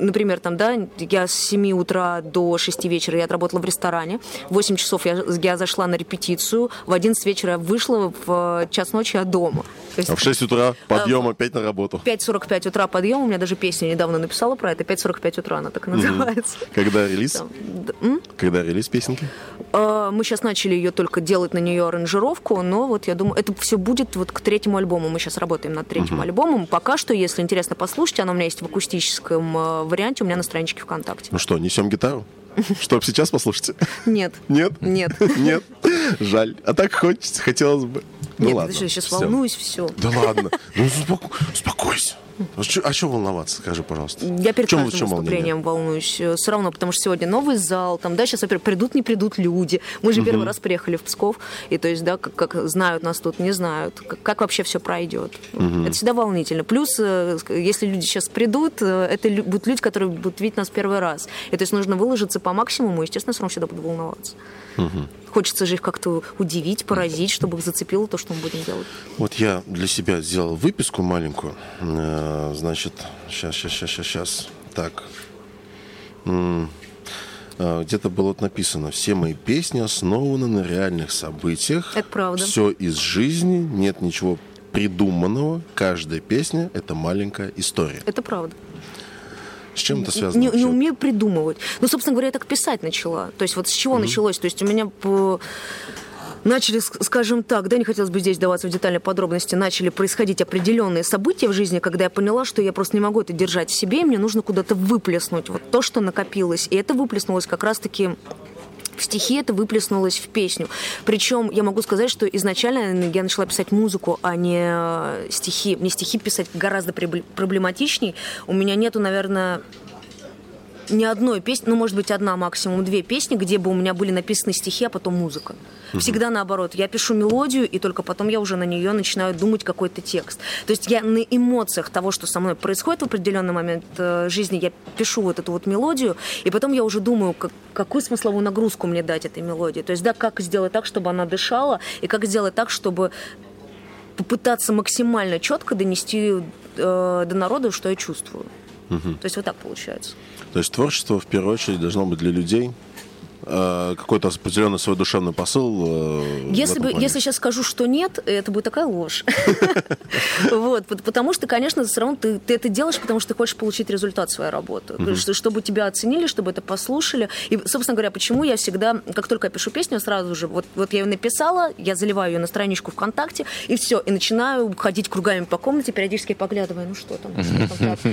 например, там, да, я с 7 утра до 6 вечера я отработала в ресторане. В 8 часов я, я зашла на репетицию. В 11 вечера я вышла в час ночи от дома. То есть, а в 6 утра подъем опять на работу? 5.45 утра подъем. У меня даже песня недавно написала про это. 5.45 утра она так и называется. Когда релиз? Там, Когда релиз песенки? А, мы сейчас начали ее только делать на нее аранжировку, но вот я думаю, это все будет вот к третьему альбому. Мы сейчас работаем над третьим uh-huh. альбомом. Пока что, если интересно послушать, она у меня есть в акустическом э, варианте, у меня на страничке ВКонтакте. Ну что, несем гитару? Чтобы сейчас послушать? Нет. Нет? Нет. Нет. Жаль. А так хочется, хотелось бы. Ну, Нет, ладно. Подожди, сейчас все. волнуюсь, все. Да ладно. Ну, успокойся. А что волноваться, скажи, пожалуйста? Я перед чем, каждым чем выступлением волнуюсь. Э, Все равно, потому что сегодня новый зал, там, да, сейчас, во-первых, придут, не придут люди. Мы же угу. первый раз приехали в Псков, и то есть, да, как, как знают нас тут, не знают, как, как вообще все пройдет. Угу. Это всегда волнительно. Плюс, э, если люди сейчас придут, э, это будут люди, которые будут видеть нас первый раз. И то есть нужно выложиться по максимуму, и, естественно, все равно всегда буду волноваться. Угу. Хочется же их как-то удивить, поразить, чтобы их зацепило то, что мы будем делать. Вот я для себя сделал выписку маленькую. Э, значит, сейчас, сейчас, сейчас, сейчас, сейчас. Так. Э, где-то было вот написано, все мои песни основаны на реальных событиях. Это правда. Все из жизни, нет ничего придуманного. Каждая песня – это маленькая история. Это правда. С чем это связано? Не, не умею придумывать. Ну, собственно говоря, я так писать начала. То есть вот с чего mm-hmm. началось? То есть у меня по начали, скажем так, да, не хотелось бы здесь даваться в детальные подробности, начали происходить определенные события в жизни, когда я поняла, что я просто не могу это держать в себе, и мне нужно куда-то выплеснуть вот то, что накопилось. И это выплеснулось как раз-таки в стихи это выплеснулось в песню. Причем я могу сказать, что изначально я начала писать музыку, а не э, стихи. Мне стихи писать гораздо проблематичней. У меня нету, наверное, ни одной песни, ну, может быть, одна, максимум две песни, где бы у меня были написаны стихи, а потом музыка. Угу. Всегда наоборот. Я пишу мелодию, и только потом я уже на нее начинаю думать какой-то текст. То есть я на эмоциях того, что со мной происходит в определенный момент э, жизни, я пишу вот эту вот мелодию, и потом я уже думаю, как, какую смысловую нагрузку мне дать этой мелодии. То есть, да, как сделать так, чтобы она дышала, и как сделать так, чтобы попытаться максимально четко донести э, до народа, что я чувствую. Угу. То есть вот так получается. То есть творчество в первую очередь должно быть для людей, какой-то определенный свой душевный посыл. Э, если, бы, если сейчас скажу, что нет, это будет такая ложь. Вот, потому что, конечно, все равно ты, это делаешь, потому что ты хочешь получить результат своей работы. Чтобы тебя оценили, чтобы это послушали. И, собственно говоря, почему я всегда, как только я пишу песню, сразу же, вот, вот я ее написала, я заливаю ее на страничку ВКонтакте, и все, и начинаю ходить кругами по комнате, периодически поглядывая, ну что там,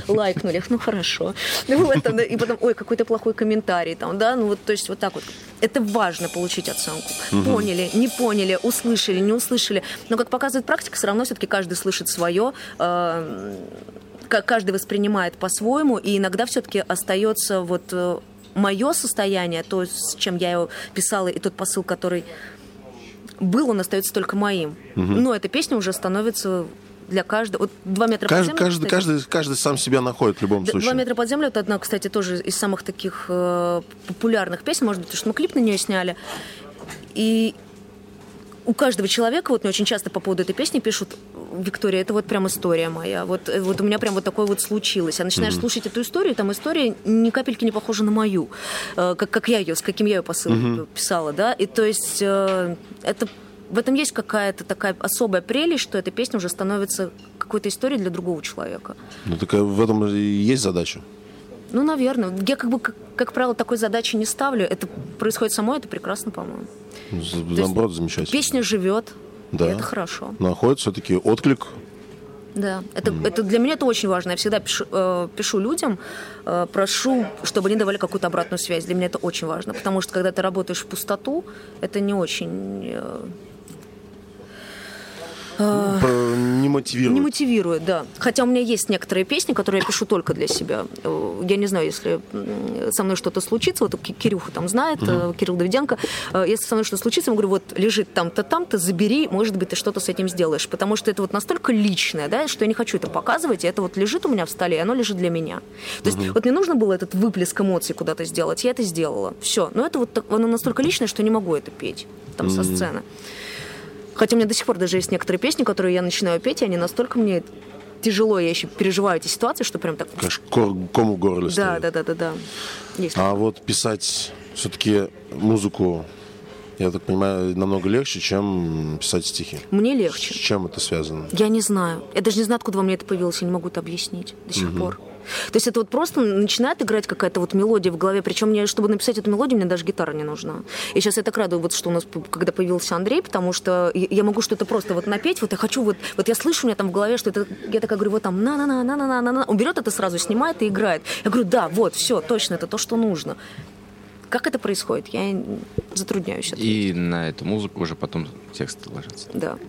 лайкнули, ну хорошо. и потом, ой, какой-то плохой комментарий там, да, ну вот, то есть вот так вот это важно получить оценку. Угу. Поняли, не поняли, услышали, не услышали. Но, как показывает практика, все равно все-таки каждый слышит свое. Э, каждый воспринимает по-своему, и иногда все-таки остается вот э, мое состояние, то, с чем я его писала, и тот посыл, который был, он остается только моим. Угу. Но эта песня уже становится для каждого. Вот два метра каждый, под землю. Каждый, каждый, каждый сам себя находит в любом случае. Два метра под землю это одна, кстати, тоже из самых таких э, популярных песен, может быть, потому что мы клип на нее сняли. И у каждого человека, вот мне очень часто по поводу этой песни пишут, Виктория, это вот прям история моя. Вот, э, вот у меня прям вот такое вот случилось. А начинаешь mm-hmm. слушать эту историю, там история ни капельки не похожа на мою, э, как, как я ее, с каким я ее посыл mm-hmm. писала, да. И то есть э, это в этом есть какая-то такая особая прелесть, что эта песня уже становится какой-то историей для другого человека. Ну, так в этом и есть задача. Ну, наверное. Я как бы, как, как правило, такой задачи не ставлю. Это происходит само, это прекрасно, по-моему. Наоборот, замечательно. Песня живет, да. это хорошо. Находит все-таки отклик да, это, mm. это для меня это очень важно. Я всегда пишу, э, пишу людям, э, прошу, чтобы они давали какую-то обратную связь. Для меня это очень важно, потому что когда ты работаешь в пустоту, это не очень э, не мотивирует. Не мотивирует, да. Хотя у меня есть некоторые песни, которые я пишу только для себя. Э, я не знаю, если со мной что-то случится, вот Кирюха там знает, угу. Кирилл Давиденко, э, если со мной что-то случится, я говорю, вот лежит там-то, там-то, забери, может быть, ты что-то с этим сделаешь. Потому что это вот настолько личное, да, что я не хочу это показывать, и это вот лежит у меня в столе, и оно лежит для меня. То есть угу. вот мне нужно было этот выплеск эмоций куда-то сделать, я это сделала. Все. Но это вот оно настолько личное, что не могу это петь там угу. со сцены. Хотя у меня до сих пор даже есть некоторые песни, которые я начинаю петь, и они настолько мне тяжело я еще переживаю эти ситуации, что прям так... Конечно, ком в горле Да, да, да, да, да. Есть. А вот писать все-таки музыку, я так понимаю, намного легче, чем писать стихи. Мне С легче. чем это связано? Я не знаю. Я даже не знаю, откуда во мне это появилось, я не могу это объяснить до сих пор. То есть это вот просто начинает играть какая-то вот мелодия в голове, причем мне, чтобы написать эту мелодию, мне даже гитара не нужна. И сейчас я так радую, вот что у нас, когда появился Андрей, потому что я могу что-то просто вот напеть, вот я хочу вот, вот я слышу у меня там в голове, что это, я такая говорю, вот там на на на на на на на он берет это сразу, снимает и играет. Я говорю, да, вот, все, точно, это то, что нужно. Как это происходит? Я затрудняюсь. ответить. И на эту музыку уже потом тексты ложатся. Да.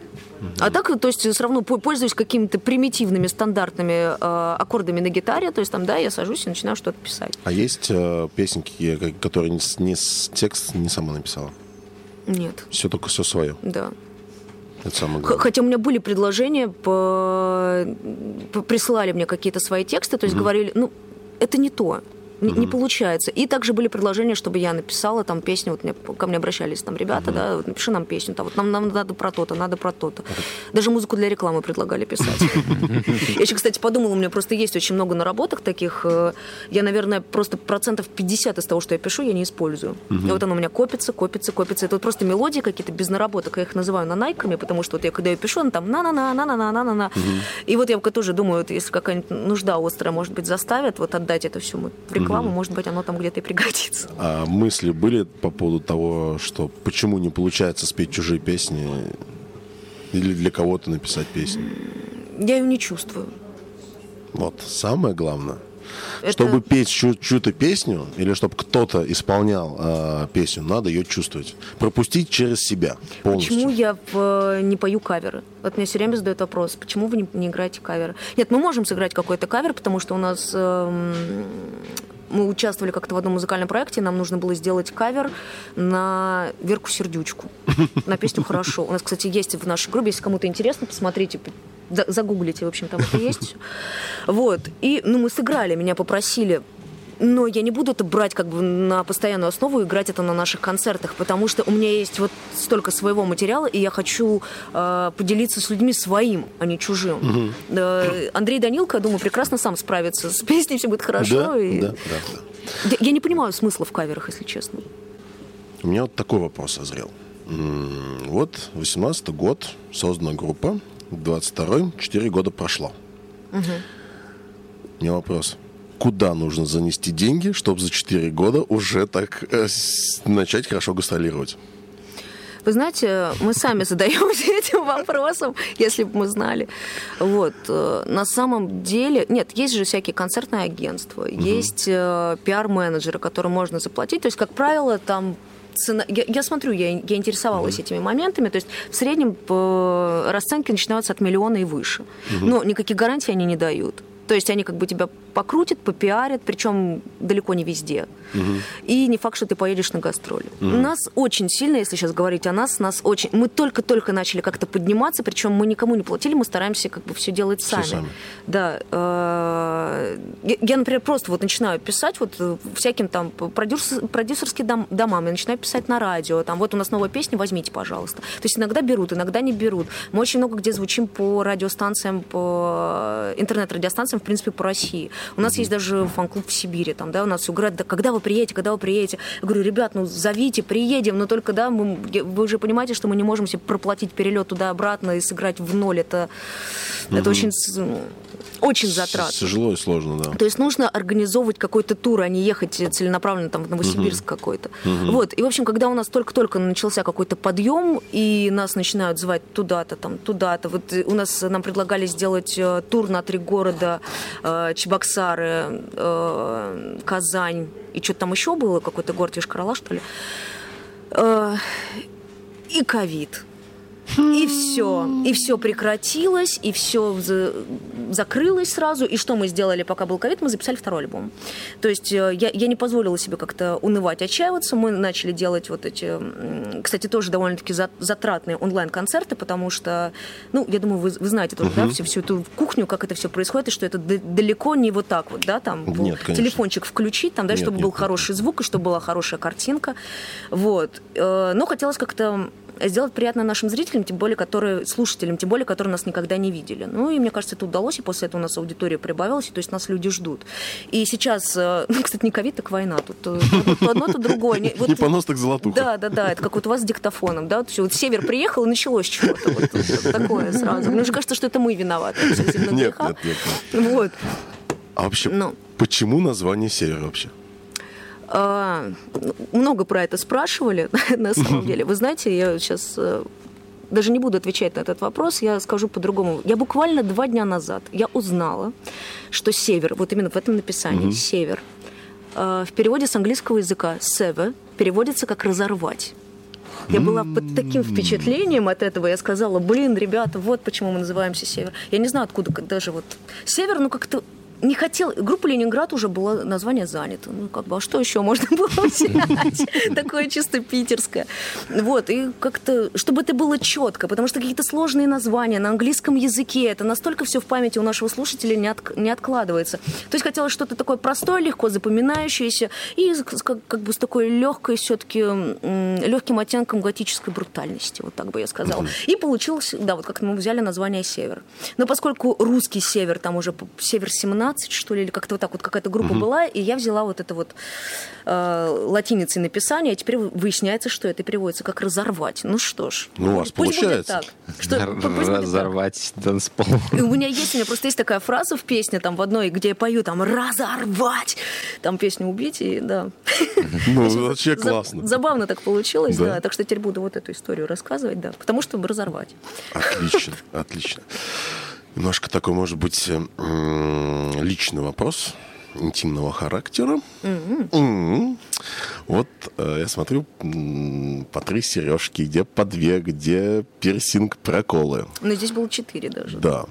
А так, то есть, все равно по- пользуюсь какими-то примитивными стандартными э, аккордами на гитаре, то есть там, да, я сажусь и начинаю что-то писать. А есть э, песенки, которые не, с- не текст не сама написала? Нет, Все только все свое. да. Это самое главное. Хотя у меня были предложения, по... по- присылали мне какие-то свои тексты, то есть говорили, ну, это не то. Не, не получается. И также были предложения, чтобы я написала там песню. Вот мне, ко мне обращались там ребята, да, вот напиши нам песню. Там, вот нам, нам надо про то-то, надо про то-то. Даже музыку для рекламы предлагали писать. Я еще, кстати, подумала, у меня просто есть очень много наработок таких. э, Я, наверное, просто процентов 50 из того, что я пишу, я не использую. И вот оно у меня копится, копится, копится. Это вот просто мелодии какие-то без наработок. Я их называю нанайками, потому что вот я когда я пишу, она там на-на-на, на-на-на, на-на-на. И вот я тоже думаю, вот если какая-нибудь нужда острая, может быть, заставит вот отдать это все в рекламу, может быть, оно там где-то и пригодится. А мысли были по поводу того, что почему не получается спеть чужие песни или для кого-то написать песню? Я ее не чувствую. Вот, самое главное. Это- Чтобы петь чью- чью-то песню, или чтобы кто-то исполнял э, песню, надо ее чувствовать. Пропустить через себя полностью. Почему я в- не пою каверы? Вот мне все время задают вопрос, почему вы не, не играете каверы? Нет, мы можем сыграть какой-то кавер, потому что у нас эм, мы участвовали как-то в одном музыкальном проекте, нам нужно было сделать кавер на Верку Сердючку, на песню «Хорошо». У нас, кстати, есть в нашей группе, если кому-то интересно, посмотрите, загуглите, в общем, там это есть. Вот. И, ну, мы сыграли, меня попросили но я не буду это брать как бы на постоянную основу и играть это на наших концертах, потому что у меня есть вот столько своего материала, и я хочу э, поделиться с людьми своим, а не чужим. Э, Андрей Данилко, я думаю, прекрасно сам справится с песней, все будет хорошо. Да, и- да, да, да. Я, я не понимаю смысла в каверах, если честно. У меня вот такой вопрос созрел. Вот 18 год, создана группа, 22-й, 4 года прошло. У меня вопрос. Куда нужно занести деньги, чтобы за 4 года уже так э, с- начать хорошо гастролировать? Вы знаете, мы сами задаемся этим вопросом, если бы мы знали. Вот. э, На самом деле... Нет, есть же всякие концертные агентства, есть э, пиар-менеджеры, которым можно заплатить. То есть, как правило, там цена... Я, я смотрю, я, я интересовалась этими моментами. То есть, в среднем э, расценки начинаются от миллиона и выше. Но никаких гарантий они не дают. То есть они как бы тебя покрутят, попиарят, причем далеко не везде. И не факт, что ты поедешь на гастроли. Нас очень сильно, если сейчас говорить о нас, нас очень... Мы только-только начали как-то подниматься, причем мы никому не платили, мы стараемся как бы все делать Всё сами. сами. Да. э, Я, например, просто вот начинаю писать вот э, всяким там продюсер- продюсерским дом- домам, я начинаю писать на радио, там вот у нас новая песня, возьмите, пожалуйста. То есть иногда берут, иногда не берут. Мы очень много где звучим по радиостанциям, по интернет-радиостанциям, в принципе, по России. У нас есть даже фан-клуб в Сибири, там, да, у нас все говорят, да когда вы приедете, когда вы приедете? Я говорю, ребят, ну зовите, приедем, но только, да, мы, вы уже понимаете, что мы не можем себе проплатить перелет туда-обратно и сыграть в ноль. Это, это очень, с- очень затратно. Тяжело и сложно, да. То есть нужно организовывать какой-то тур, а не ехать целенаправленно там в Новосибирск какой-то. Вот. И, в общем, когда у нас только-только начался какой-то подъем, и нас начинают звать туда-то, там, туда-то. Вот э, у нас нам предлагали сделать э, тур на три города. э, Чебоксары, Казань. И что-то там еще было, какой-то город Йошкар-Ола, что ли. И ковид. И все. И все прекратилось, и все закрылось сразу. И что мы сделали, пока был ковид? Мы записали второй альбом. То есть э, я, я не позволила себе как-то унывать, отчаиваться. Мы начали делать вот эти, кстати, тоже довольно-таки за- затратные онлайн-концерты, потому что, ну, я думаю, вы, вы знаете тоже, да, всю, всю эту кухню, как это все происходит, и что это далеко не вот так вот, да, там, Нет, телефончик включить, там, да, Нет, чтобы нет, был нет, хороший звук, и чтобы была хорошая картинка. Вот. Э, Но хотелось как-то сделать приятно нашим зрителям, тем более, которые, слушателям, тем более, которые нас никогда не видели. Ну, и мне кажется, это удалось, и после этого у нас аудитория прибавилась, и, то есть нас люди ждут. И сейчас, э, ну, кстати, не ковид, так война. Тут то, то одно, то другое. Не, вот, не понос, так золотуха. Да, да, да, это как вот у вас с диктофоном, да, вот, все, вот север приехал, и началось чего-то вот, вот такое сразу. Мне уже кажется, что это мы виноваты. Нет, нет, нет, нет. Вот. А вообще, Ну. почему название «Север» вообще? А, много про это спрашивали, на самом деле. Вы знаете, я сейчас э, даже не буду отвечать на этот вопрос, я скажу по-другому. Я буквально два дня назад я узнала, что север, вот именно в этом написании, север, э, в переводе с английского языка «sever» переводится как «разорвать». Я была под таким впечатлением от этого, я сказала, блин, ребята, вот почему мы называемся Север. Я не знаю, откуда даже вот Север, ну как-то не хотел... Группа «Ленинград» уже было название занято. Ну, как бы, а что еще можно было взять? Такое чисто питерское. Вот, и как-то... Чтобы это было четко, потому что какие-то сложные названия на английском языке, это настолько все в памяти у нашего слушателя не, от, не откладывается. То есть хотелось что-то такое простое, легко запоминающееся, и как, как бы с такой легкой все-таки, легким оттенком готической брутальности, вот так бы я сказала. И получилось, да, вот как мы взяли название «Север». Но поскольку русский север, там уже север 17, 17, что ли, или как-то вот так вот какая-то группа угу. была, и я взяла вот это вот э, латиницей написание, и теперь выясняется, что это переводится как «разорвать». Ну что ж. Ну, у вас пусть получается. Будет так, что, разорвать танцпол. И у меня есть, у меня просто есть такая фраза в песне, там в одной, где я пою, там «разорвать», там песню «убить», и да. Ну, вообще классно. Забавно так получилось, да. да, так что теперь буду вот эту историю рассказывать, да, потому что разорвать. Отлично, отлично. Немножко такой, может быть, э, личный вопрос интимного характера. М. Вот э, я смотрю по три сережки, где по две, где пирсинг, проколы. Но здесь было четыре даже. Да.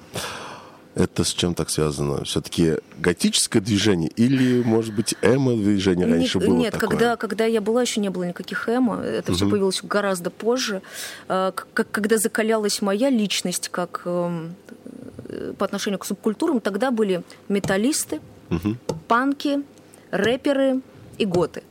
Это с чем так связано? Все-таки готическое движение или, может быть, эмо-движение раньше Нет, было Нет, такое? когда, когда я была, еще не было никаких эмо. Это все появилось гораздо позже. Как- когда закалялась моя личность как эм, по отношению к субкультурам, тогда были металлисты, панки, рэперы и готы.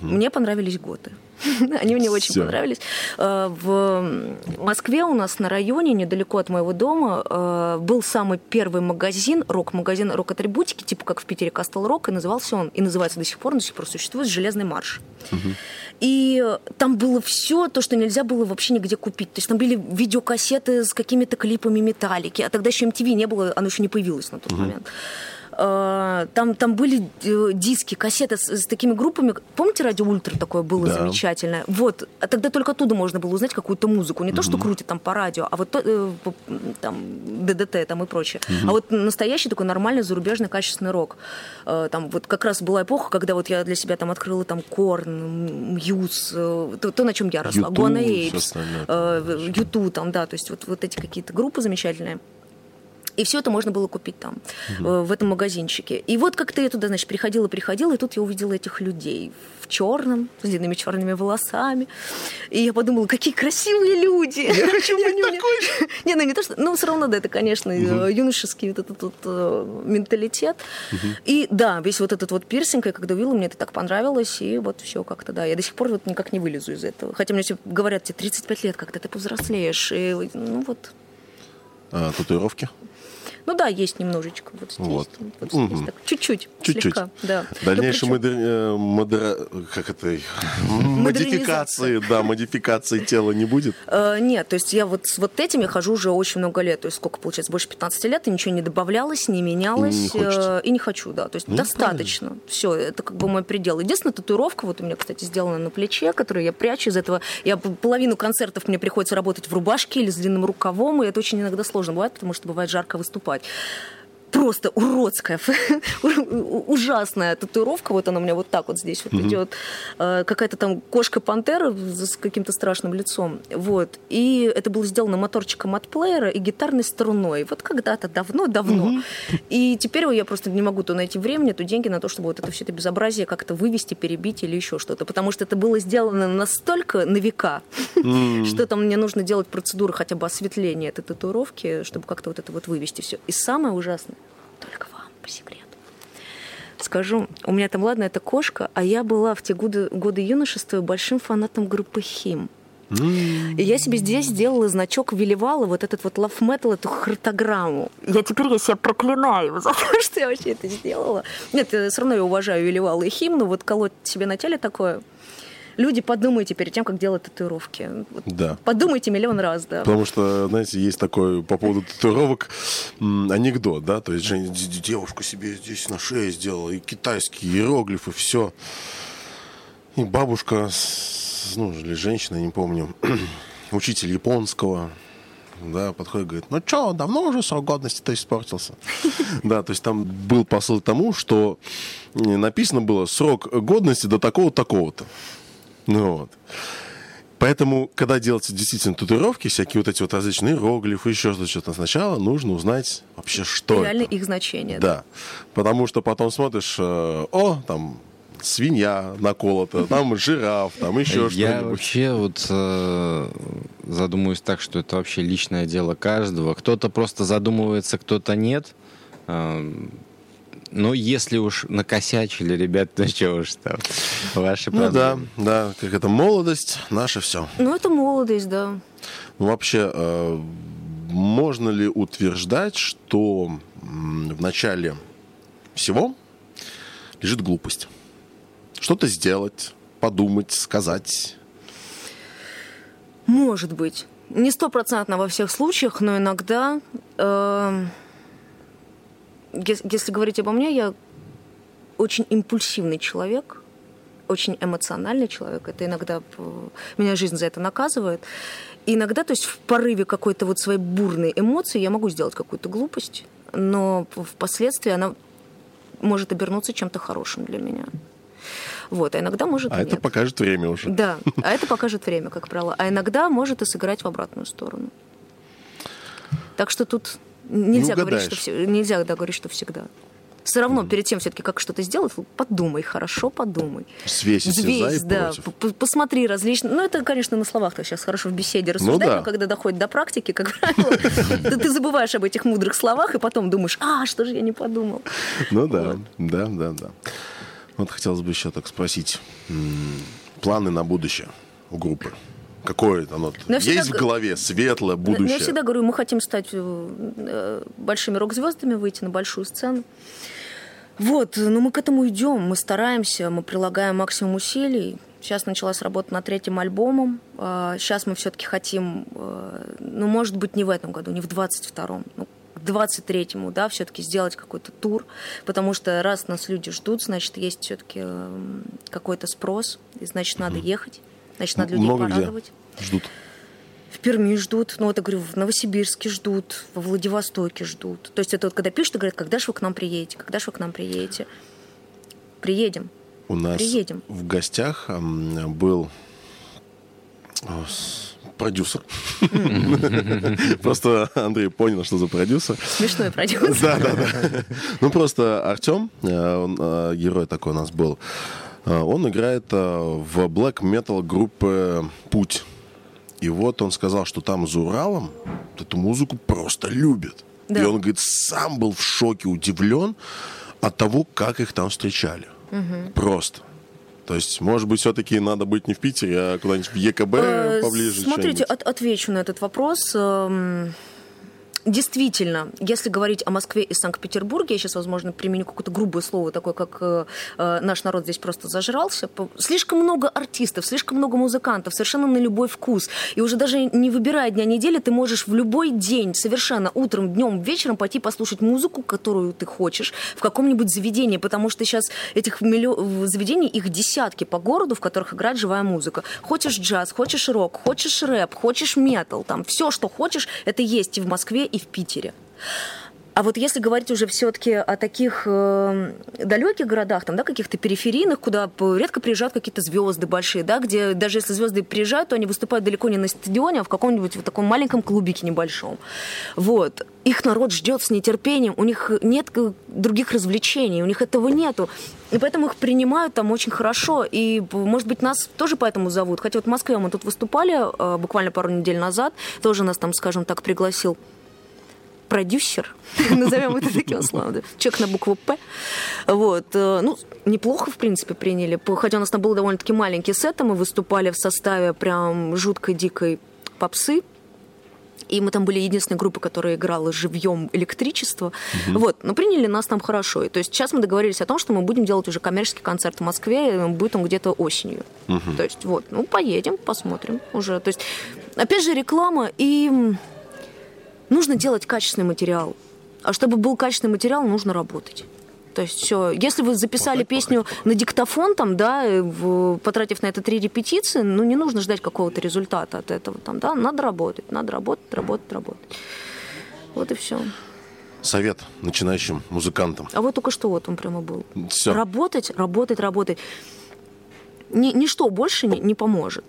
Мне понравились готы. Они мне очень понравились. Э, В Москве у нас на районе, недалеко от моего дома, э, был самый первый магазин, рок-магазин рок-атрибутики, типа как в Питере Кастл Рок, и назывался он, и называется до сих пор, до сих пор существует «Железный марш». И там было все то, что нельзя было вообще нигде купить. То есть там были видеокассеты с какими-то клипами металлики, а тогда еще MTV не было, оно еще не появилось на тот момент. Э, Там, там были э, диски, кассеты с, с такими группами. Помните, радио Ультра такое было Да. замечательное? Вот. А тогда только оттуда можно было узнать какую-то музыку. Не то, что крутят там по радио, а вот э, там ДДТ там и прочее. А вот настоящий такой нормальный зарубежный качественный рок. Там вот как раз была эпоха, когда вот я для себя там открыла там Корн, Мьюз, то, то, на чем я росла. U2 Гуана остальное. Юту там, да, то есть вот, вот эти какие-то группы замечательные. И все это можно было купить там, э, в этом магазинчике. И вот как-то я туда, значит, приходила, приходила, и тут я увидела этих людей в черном, с длинными черными волосами. И я подумала, какие красивые люди. Я хочу быть такой Не, ну не то, что... Ну, все равно, да, это, конечно, э, юношеский вот этот вот э, менталитет. И да, весь вот этот вот пирсинг, я когда увидела, мне это так понравилось, и вот все как-то, да. Я до сих пор вот никак не вылезу из этого. Хотя мне все говорят, тебе 35 лет, когда ты повзрослеешь. И, ну вот, А, татуировки? Ну да, есть немножечко вот здесь. Вот. вот здесь так, чуть-чуть, Чуть-чуть. слегка, да. Дальнейшие причем- модер- э, модера- как это, модификации, да, модификации тела не будет. Э, нет, то есть я вот с вот этим я хожу уже очень много лет. То есть сколько получается? Больше 15 лет, и ничего не добавлялось, не менялось. И не хочется. э, и не хочу, да. То есть Ну, достаточно. Все, это как бы мой предел. Единственная татуировка, вот у меня, кстати, сделана на плече, которую я прячу из этого. Я половину концертов мне приходится работать в рубашке или с длинным рукавом, и это очень иногда сложно бывает, потому что бывает жарко выступать. Вот. Просто уродская, ужасная татуировка. Вот она у меня вот так вот здесь вот идет. Э, Какая-то там кошка-пантера с каким-то страшным лицом. Вот. И это было сделано моторчиком от плеера и гитарной струной. Вот когда-то давно-давно. И теперь я просто не могу то найти времени, то деньги на то, чтобы вот это все это безобразие как-то вывести, перебить или еще что-то. Потому что это было сделано настолько на века, что там мне нужно делать процедуры хотя бы осветления этой татуировки, чтобы как-то вот это вот вывести все. И самое ужасное, только вам по секрету. Скажу, у меня там, ладно, это кошка, а я была в те годы, годы юношества большим фанатом группы Хим. И я себе здесь сделала значок Веливала, вот этот вот love metal, эту хартограмму. Я теперь я себя проклинаю за то, что я вообще это сделала. Нет, все равно я уважаю Веливала и химн, но вот колоть себе на теле такое, люди, подумайте перед тем, как делать татуировки. Вот Да. Подумайте миллион раз, да. Потому что, знаете, есть такой по поводу татуировок анекдот, да, то есть Женя д- девушку себе здесь на шее сделала, и китайские иероглифы, все. И бабушка, ну, или женщина, не помню, учитель японского, да, подходит и говорит, ну что, давно уже срок годности-то испортился? Да, то есть там был посыл тому, что написано было срок годности до такого-то, такого-то. Ну вот. Поэтому, когда делаются действительно татуировки, всякие вот эти вот различные иероглифы, еще что-то, сначала нужно узнать вообще, что Реально это. их значение. Да. Потому что потом смотришь, э, о, там свинья наколота, там жираф, там еще Я что-нибудь. вообще вот э, задумываюсь так, что это вообще личное дело каждого. Кто-то просто задумывается, кто-то нет. Но если уж накосячили, ребят, ну что уж там, ваши Ну да, проблемы. да, как это молодость, наше все. Ну, это молодость, да. Ну, вообще, э, можно ли утверждать, что в начале всего лежит глупость? Что-то сделать, подумать, сказать. Может быть. Не стопроцентно во всех случаях, но иногда, э, если говорить обо мне, я очень импульсивный человек, очень эмоциональный человек. Это иногда э, меня жизнь за это наказывает. И иногда, то есть в порыве какой-то вот своей бурной эмоции я могу сделать какую-то глупость, но впоследствии она может обернуться чем-то хорошим для меня. Вот, а иногда может А и это нет. покажет время уже. Да, а это покажет время, как правило. А иногда может и сыграть в обратную сторону. Так что тут нельзя, Не говорить, что все, нельзя да, говорить, что всегда. Все равно перед тем все-таки как что-то сделать, подумай, хорошо подумай. И Взвесь, да, против. посмотри различные. Ну, это, конечно, на словах-то сейчас хорошо в беседе рассуждать, Ну да. но когда доходит до практики, как правило, ты- забываешь об этих мудрых словах и потом думаешь, а, что же я не подумал. Ну да, да, да, да. Вот хотелось бы еще так спросить. Планы на будущее у группы. Какое оно Ну, я всегда есть в голове, светлое Ну, будущее? Я всегда говорю, мы хотим стать э, большими рок-звездами, выйти на большую сцену. Вот, но мы к этому идем, мы стараемся, мы прилагаем максимум усилий. Сейчас началась работа над третьим альбомом. А, Сейчас мы все-таки хотим, э, ну, может быть, не в этом году, не в 22-м, ну, к 23-му, да, все-таки сделать какой-то тур, потому что раз нас люди ждут, значит, есть все-таки какой-то спрос, и значит, надо ехать, значит, надо людей Много где порадовать. ждут. В Перми ждут, ну вот я говорю, в Новосибирске ждут, во Владивостоке ждут. То есть это вот когда пишут и говорят, когда же вы к нам приедете, когда же вы к нам приедете. Приедем. У нас Приедем. в гостях был с- продюсер. Просто Андрей понял, что за продюсер. Смешной продюсер. Да, да, да. Ну, просто Артем, э, он, э, герой такой у нас был, э, он играет э, в black metal группы «Путь». И вот он сказал, что там за Уралом эту музыку просто любят. Да. И он, говорит, сам был в шоке, удивлен от того, как их там встречали. Просто. То есть, может быть, все-таки надо быть не в Питере, а куда-нибудь в ЕКБ Э, поближе. Смотрите, от- отвечу на этот вопрос. Действительно, если говорить о Москве и Санкт-Петербурге, я сейчас, возможно, применю какое-то грубое слово, такое, как э, э, наш народ здесь просто зажрался. Слишком много артистов, слишком много музыкантов, совершенно на любой вкус. И уже даже не выбирая дня недели, ты можешь в любой день, совершенно утром, днем, вечером пойти послушать музыку, которую ты хочешь, в каком-нибудь заведении, потому что сейчас этих миллио- заведений, их десятки по городу, в которых играет живая музыка. Хочешь джаз, хочешь рок, хочешь рэп, хочешь метал, там все, что хочешь, это есть и в Москве, и в Питере. А вот если говорить уже все-таки о таких э, далеких городах, там, да, каких-то периферийных, куда редко приезжают какие-то звезды большие, да, где даже если звезды приезжают, то они выступают далеко не на стадионе, а в каком-нибудь вот таком маленьком клубике небольшом. Вот. Их народ ждет с нетерпением, у них нет других развлечений, у них этого нету. И поэтому их принимают там очень хорошо. И, может быть, нас тоже поэтому зовут. Хотя вот в Москве мы тут выступали э, буквально пару недель назад, тоже нас там, скажем так, пригласил продюсер, назовем это таким словом, человек на букву «П». Вот. Э, ну, неплохо, в принципе, приняли. Хотя у нас там был довольно-таки маленький сет, а мы выступали в составе прям жуткой дикой попсы, и мы там были единственной группой, которая играла живьем электричество. Угу. Вот, но приняли нас там хорошо. И, то есть сейчас мы договорились о том, что мы будем делать уже коммерческий концерт в Москве, будет он где-то осенью. Угу. То есть вот, ну поедем, посмотрим уже. То есть опять же реклама и нужно делать качественный материал. А чтобы был качественный материал, нужно работать. То есть все. Если вы записали вот песню вот на диктофон, там, да, в, потратив на это три репетиции, ну, не нужно ждать какого-то результата от этого. Там, да, надо работать, надо работать, работать, работать. Вот и все. Совет начинающим музыкантам. А вот только что вот он прямо был. Все. Работать, работать, работать. Ни, ничто больше не, не поможет.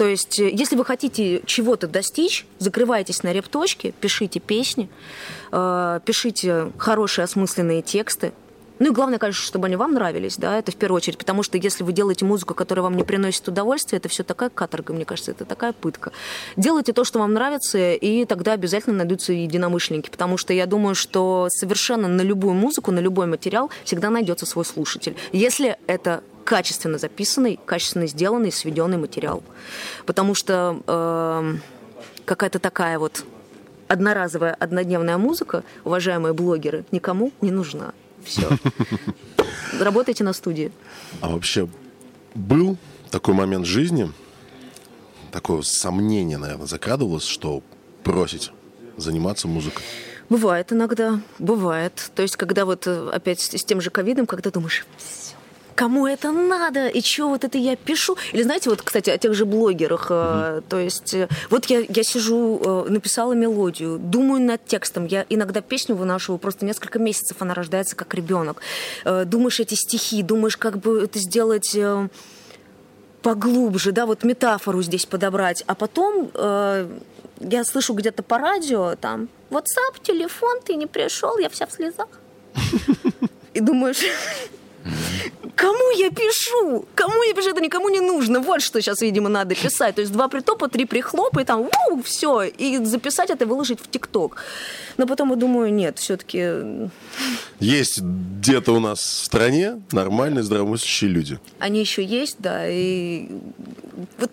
То есть, э, если вы хотите чего-то достичь, закрывайтесь на репточке, пишите песни, э, пишите хорошие осмысленные тексты, ну и главное, конечно, чтобы они вам нравились, да, это в первую очередь, потому что если вы делаете музыку, которая вам не приносит удовольствия, это все такая каторга, мне кажется, это такая пытка. Делайте то, что вам нравится, и тогда обязательно найдутся единомышленники, потому что я думаю, что совершенно на любую музыку, на любой материал всегда найдется свой слушатель. Если это качественно записанный, качественно сделанный, сведенный материал. Потому что э, какая-то такая вот одноразовая, однодневная музыка, уважаемые блогеры, никому не нужна. Все. Работайте на студии. А вообще был такой момент жизни, такое сомнение, наверное, закрадывалось, что бросить заниматься музыкой? Бывает иногда, бывает. То есть, когда вот э, опять с тем же ковидом, когда думаешь, кому это надо, и что вот это я пишу. Или знаете, вот, кстати, о тех же блогерах, mm-hmm. то есть э, вот я, я сижу, э, написала мелодию, думаю над текстом, я иногда песню выношу, просто несколько месяцев она рождается как ребенок. Думаешь эти стихи, думаешь, как бы это сделать поглубже, да, вот метафору здесь подобрать, а потом э, я слышу где-то по радио там WhatsApp, телефон, ты не пришел, я вся в слезах. И думаешь, Кому я пишу? Кому я пишу? Это никому не нужно. Вот что сейчас, видимо, надо писать. То есть два притопа, три прихлопа, и там, у, все. И записать это, выложить в ТикТок. Но потом я думаю, нет, все-таки... Есть где-то у нас в стране нормальные, здравомыслящие люди. Они еще есть, да. И вот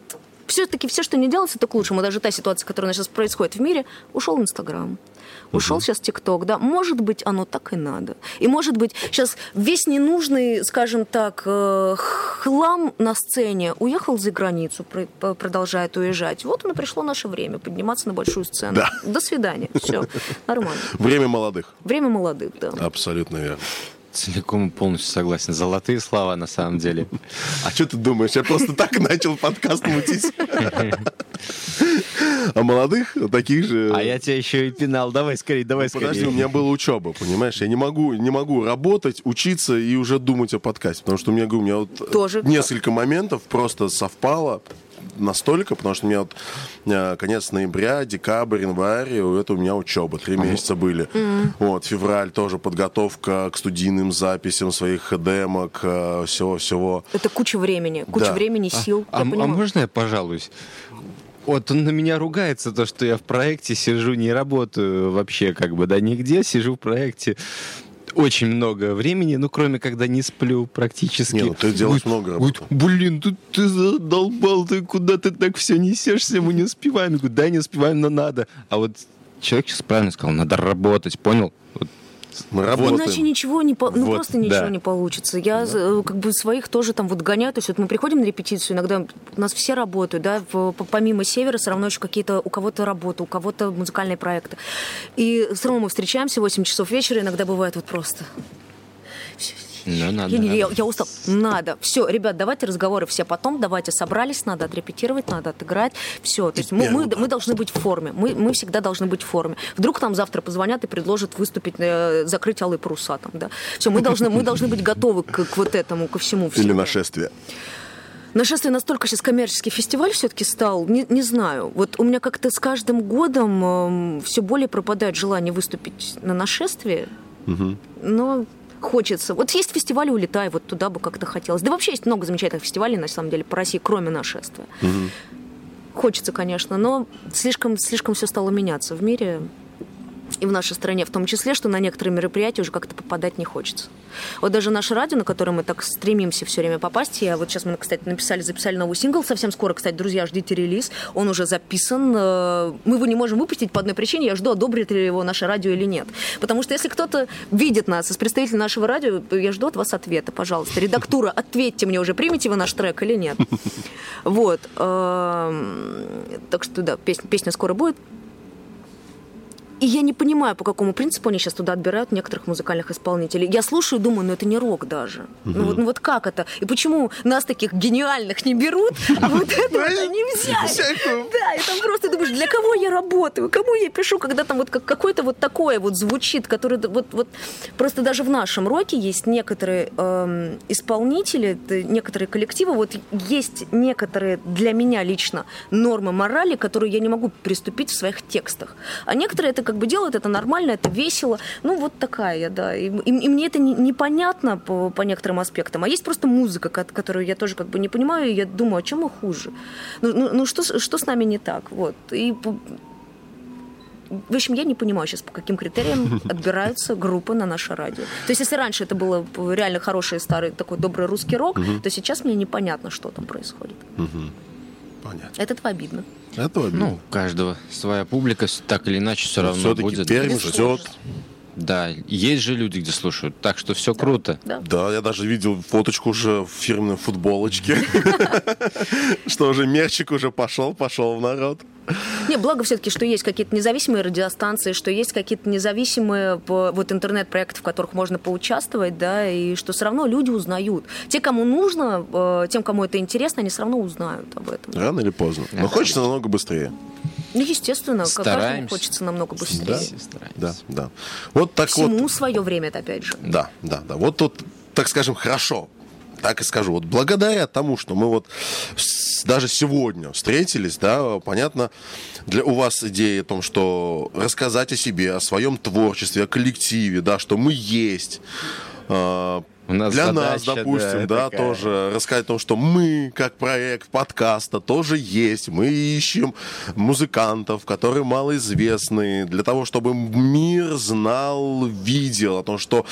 все-таки все, что не делается, это к лучшему. Даже та ситуация, которая сейчас происходит в мире, ушел в Инстаграм. Ушел сейчас ТикТок, да, может быть, оно так и надо. И может быть, сейчас весь ненужный, скажем так, э, хлам на сцене уехал за границу, продолжает уезжать. Вот оно пришло наше время подниматься на большую сцену. Да. До свидания. Все, нормально. Время молодых. Время молодых, да. Абсолютно верно. Целиком и полностью согласен. Золотые слова, на самом деле. А что ты думаешь? Я просто так начал подкаст мутить. А молодых таких же... А я тебя еще и пинал. Давай скорее, давай скорее. Подожди, у меня была учеба, понимаешь? Я не могу, не могу работать, учиться и уже думать о подкасте. Потому что у меня, говорю, у меня вот Тоже. несколько моментов просто совпало настолько, потому что у меня вот э, конец ноября, декабрь, январь, это у меня учеба, три месяца были. Mm-hmm. Вот, февраль тоже подготовка к студийным записям своих демок, всего-всего. Это куча времени, куча да. времени, сил. А, а, а можно я пожалуюсь? Вот он на меня ругается, то, что я в проекте сижу, не работаю вообще, как бы, да, нигде, сижу в проекте очень много времени, ну, кроме когда не сплю практически. Не, ну ты делаешь вот, много. Вот, блин, тут ты задолбал, ты куда ты так все несешься, мы не успеваем. Я говорю, да, не успеваем, но надо. А вот человек сейчас правильно сказал, надо работать, понял? Мы работаем. Иначе ничего не по... ну вот, просто ничего да. не получится. Я да. Э, как бы своих тоже там вот гоняю. То есть вот мы приходим на репетицию, иногда у нас все работают, да, помимо севера все равно еще какие-то у кого-то работы, у кого-то музыкальные проекты. И все равно мы встречаемся в 8 часов вечера, иногда бывает вот просто ну, надо, я, я, я устал. Надо. Все, ребят, давайте разговоры все потом, давайте собрались, надо отрепетировать, надо отыграть. Все. То есть мы, мы, мы должны быть в форме. Мы, мы всегда должны быть в форме. Вдруг там завтра позвонят и предложат выступить, э, закрыть алые паруса там, да. Все, мы должны, мы должны быть готовы к, к вот этому, ко всему. Или нашествие. Нашествие настолько сейчас коммерческий фестиваль все-таки стал, не, не знаю. Вот у меня как-то с каждым годом э, все более пропадает желание выступить на нашествие. Угу. Но хочется. Вот есть фестиваль «Улетай», вот туда бы как-то хотелось. Да вообще есть много замечательных фестивалей, на самом деле, по России, кроме нашествия. Угу. Хочется, конечно, но слишком, слишком все стало меняться в мире. И в нашей стране в том числе, что на некоторые мероприятия уже как-то попадать не хочется. Вот даже наше радио, на которое мы так стремимся все время попасть, я вот сейчас мы, кстати, написали, записали новый сингл, совсем скоро, кстати, друзья, ждите релиз, он уже записан, э, мы его не можем выпустить по одной причине, я жду, одобрит ли его наше радио или нет. Потому что если кто-то видит нас из представителей нашего радио, я жду от вас ответа, пожалуйста. Редактура, ответьте мне уже, примете вы наш трек или нет. Вот. Эм, так что, да, песня скоро будет. И я не понимаю, по какому принципу они сейчас туда отбирают некоторых музыкальных исполнителей. Я слушаю и думаю, ну это не рок даже. Угу. Ну, вот, ну вот как это? И почему нас таких гениальных не берут, а вот это не взять? Да, и там просто думаешь, для кого я работаю, кому я пишу, когда там вот какое-то вот такое вот звучит, которое вот, вот просто даже в нашем роке есть некоторые эм, исполнители, некоторые коллективы, вот есть некоторые для меня лично нормы морали, которые я не могу приступить в своих текстах. А некоторые это как бы делают, это нормально, это весело. Ну, вот такая я, да. И, и, и мне это не, непонятно по, по некоторым аспектам. А есть просто музыка, которую я тоже как бы не понимаю, и я думаю, а чем мы хуже? Ну, ну, ну что, что с нами не так? Вот. И в общем, я не понимаю сейчас, по каким критериям отбираются группы на наше радио. То есть, если раньше это было реально хороший, старый, такой добрый русский рок, то сейчас мне непонятно, что там происходит. Понятно. Это обидно. Это обидно. Ну, у каждого своя публика, так или иначе, все равно Все-таки будет. Пермь ждет. Да, есть же люди, где слушают, так что все круто. Да. Да, я даже видел фоточку уже в фирменной футболочке, что уже мерчик уже пошел, пошел в народ. Не, благо все-таки, что есть какие-то независимые радиостанции, что есть какие-то независимые вот интернет-проекты, в которых можно поучаствовать, да, и что все равно люди узнают. Те, кому нужно, э, тем, кому это интересно, они все равно узнают об этом. Рано или поздно. Но хочется намного быстрее. Ну, естественно, Стараемся. каждому хочется намного быстрее. Да, да, да. Вот так Всему вот. свое время, это опять же. Да, да, да. Вот тут, так скажем, хорошо. Так и скажу. Вот благодаря тому, что мы вот с- даже сегодня встретились, да, понятно, для у вас идея о том, что рассказать о себе, о своем творчестве, о коллективе, да, что мы есть. У нас Для нас, задача, допустим, да, да, такая. тоже рассказать о том, что мы, как проект подкаста, тоже есть. Мы ищем музыкантов, которые малоизвестны, для того, чтобы мир знал, видел о том, что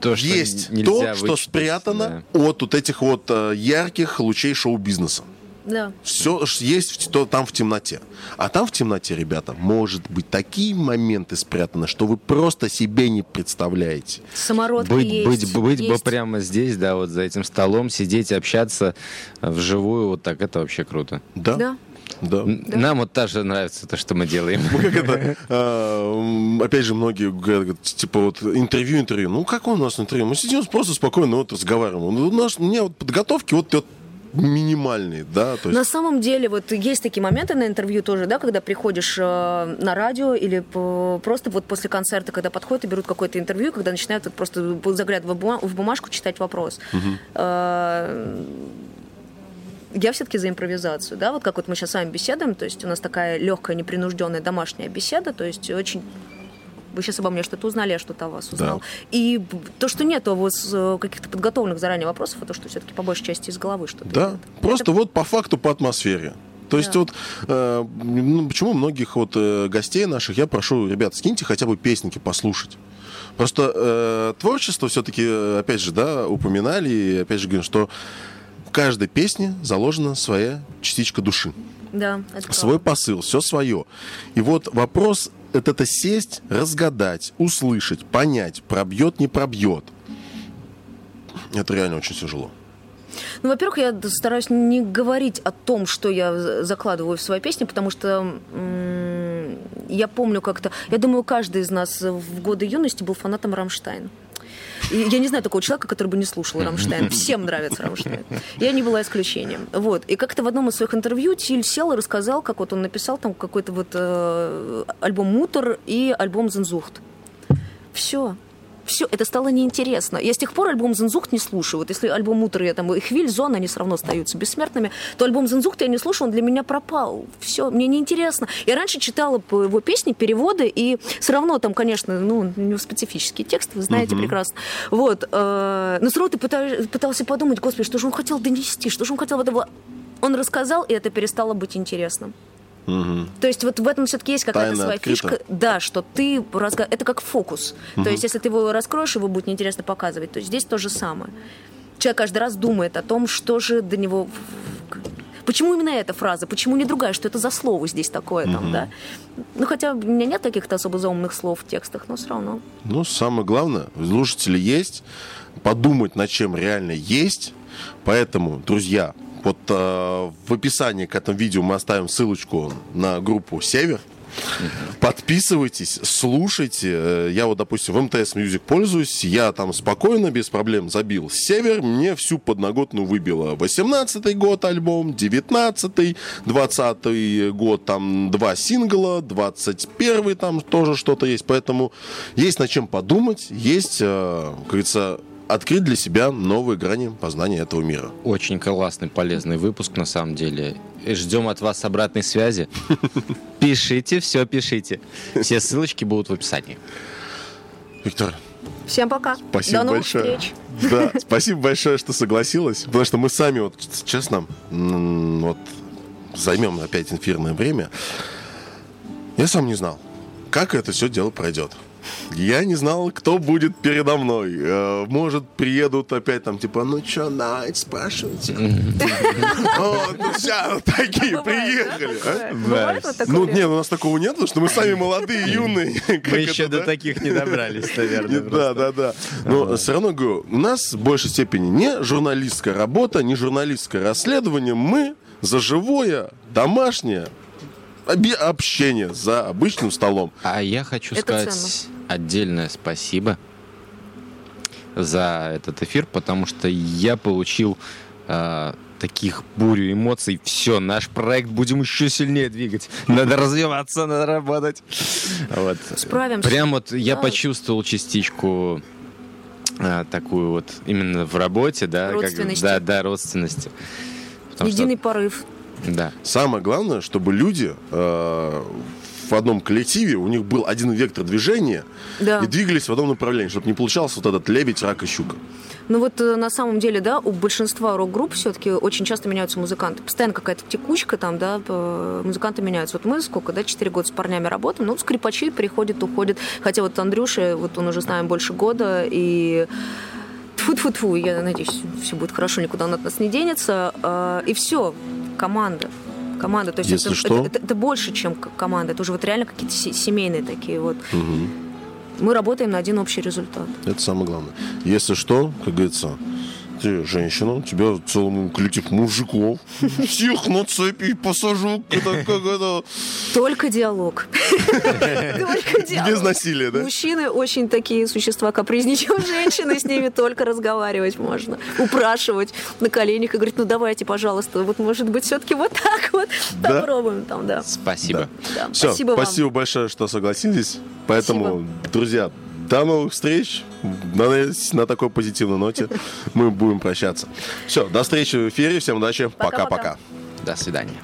То, что есть то, что вычитать, спрятано от вот этих вот э, ярких лучей шоу-бизнеса. Да. Все есть то, там в темноте. А там в темноте, ребята, может быть такие моменты спрятаны, что вы просто себе не представляете. Самородки Быть, есть. быть, быть бы есть. прямо здесь, да, вот за этим столом, сидеть, общаться вживую, вот так, это вообще круто. Да? Да. Да. Нам вот тоже нравится то, что мы делаем. Как это, э, опять же, многие говорят, типа, вот интервью, интервью. Ну, как у нас интервью? Мы сидим просто спокойно вот разговариваем. Ну, У нас, у меня вот подготовки вот, вот минимальные, да, то есть На самом деле, вот есть такие моменты на интервью тоже, да, когда приходишь э, на радио или по- просто вот после концерта, когда подходят и берут какое-то интервью, когда начинают вот просто заглядывать в бума- в бумажку, читать вопрос. Э, Я все-таки за импровизацию, да, вот как вот мы сейчас с вами беседуем, то есть у нас такая легкая, непринужденная домашняя беседа, то есть очень вы сейчас обо мне что-то узнали, я что-то о вас узнал. И б- то, что нет вас э, каких-то подготовленных заранее вопросов, а то, что все-таки по большей части из головы что-то Да, идет. просто Это вот по факту, по атмосфере. То есть Да. вот э, ну, почему многих вот э, гостей наших я прошу, ребят, скиньте хотя бы песники послушать. Просто э, творчество все-таки, опять же, да, упоминали, и опять же говорим, что в каждой песне заложена своя частичка души. Да, это свой правда. посыл, все свое. И вот вопрос это, это сесть, разгадать, услышать, понять, пробьет, не пробьет. Это реально очень тяжело. Ну, во-первых, я стараюсь не говорить о том, что я закладываю в свои песни, потому что я помню как-то... Я думаю, каждый из нас в годы юности был фанатом Рамштайн. И я не знаю такого человека, который бы не слушал Рамштайн. Всем нравится Рамштайн. Я не была исключением. Вот. И как-то в одном из своих интервью Тиль сел и рассказал, как вот он написал там какой-то вот э, альбом «Mutter» и альбом «Sehnsucht». Все. Все, это стало неинтересно. Я с тех пор альбом «Зензухт» не слушаю. Вот если альбом «Мутор» я там, и «Хвиль», «Зон», они все равно остаются бессмертными, то альбом «Зензухт» я не слушаю, он для меня пропал. Все, мне неинтересно. Я раньше читала его песни, переводы, и все равно там, конечно, ну, у него специфический текст, вы знаете прекрасно. Вот. э, Но все равно ты пыта- пытался подумать, господи, что же он хотел донести, что же он хотел... это было?» Он рассказал, и это перестало быть интересным. То есть вот в этом все-таки есть какая-то Тайна своя открыта. фишка. Да, что ты разга... Это как фокус. То есть если ты его раскроешь, его будет неинтересно показывать. То есть здесь то же самое. Человек каждый раз думает о том, что же до него... Почему именно эта фраза? Почему не другая? Что это за слово здесь такое там, да? Ну, хотя у меня нет каких-то особо заумных слов в текстах, но все равно. Ну, самое главное, слушатели есть, подумать над чем реально есть. Поэтому, друзья, вот э, в описании к этому видео мы оставим ссылочку на группу «Север». Подписывайтесь, слушайте. Э, Я вот, допустим, в МТС Music пользуюсь. Я там спокойно, без проблем забил «Север». Мне всю подноготную выбило. 18-й год альбом, 19-й, 20-й год там два сингла, 21-й там тоже что-то есть. Поэтому есть над чем подумать, есть, э, как говорится, открыть для себя новые грани познания этого мира. Очень классный, полезный выпуск, на самом деле. Ждем от вас обратной связи. Пишите, все пишите. Все ссылочки будут в описании. Виктор, Всем пока. Спасибо До новых большое. встреч. Да, спасибо большое, что согласилась. Потому что мы сами, вот честно, вот займем опять эфирное время. Я сам не знал, как это все дело пройдет. Я не знал, кто будет передо мной. Э, Может, приедут опять там, типа, ну чё, Найт, спрашивайте. Вот, ну все, такие, да, приехали. а? вот такое? Ну, нет, у нас такого нет, потому что мы сами молодые, юные. Мы еще до таких не добрались, наверное. Да, да, да. Но все равно говорю, у нас в большей степени не журналистская работа, не журналистское расследование. Мы за живое, домашнее общение за обычным столом. А я хочу Это сказать ценно. Отдельное спасибо за этот эфир, потому что я получил э, таких бурю эмоций. Все, наш проект будем еще сильнее двигать. Надо развиваться, надо работать. Вот. Справимся. Прям вот я Да. почувствовал частичку э, такую вот именно в работе, да, как- да, да, родственности. Потому что- Единый порыв. да. Самое главное, чтобы люди э, в одном коллективе, у них был один вектор движения Да. и двигались в одном направлении, чтобы не получался вот этот лебедь, рак и щука. Ну вот э, на самом деле, да, у большинства рок-групп все-таки очень часто меняются музыканты. Постоянно какая-то текучка там, да, музыканты меняются. Вот мы сколько, да, 4 года с парнями работаем, ну, скрипачи приходят, уходят. Хотя вот Андрюша, вот он уже с нами больше года, и тфу-тфу-тфу, я надеюсь, все будет хорошо, никуда он от нас не денется. А, И все, команда. Команда, то есть Если это, что- это- это- это больше, чем команда. Это уже вот реально какие-то се- семейные такие вот. Мы работаем на один общий результат. Это самое главное. Если что, как говорится, ты женщина, у тебя целый коллектив мужиков. Всех на цепи посажу. Это как это... Только диалог. Только диалог. Без насилия, да? Мужчины очень такие существа капризнее, чем женщины. С ними только разговаривать можно. Упрашивать на коленях и говорить, ну давайте, пожалуйста, вот может быть все-таки вот так вот Да? попробуем там, да. Спасибо. Да, Все, спасибо спасибо, вам. большое, что согласились. Поэтому, друзья, до новых встреч. Надеюсь, на такой позитивной ноте мы будем прощаться. Все, до встречи в эфире. Всем удачи. Пока-пока. До свидания.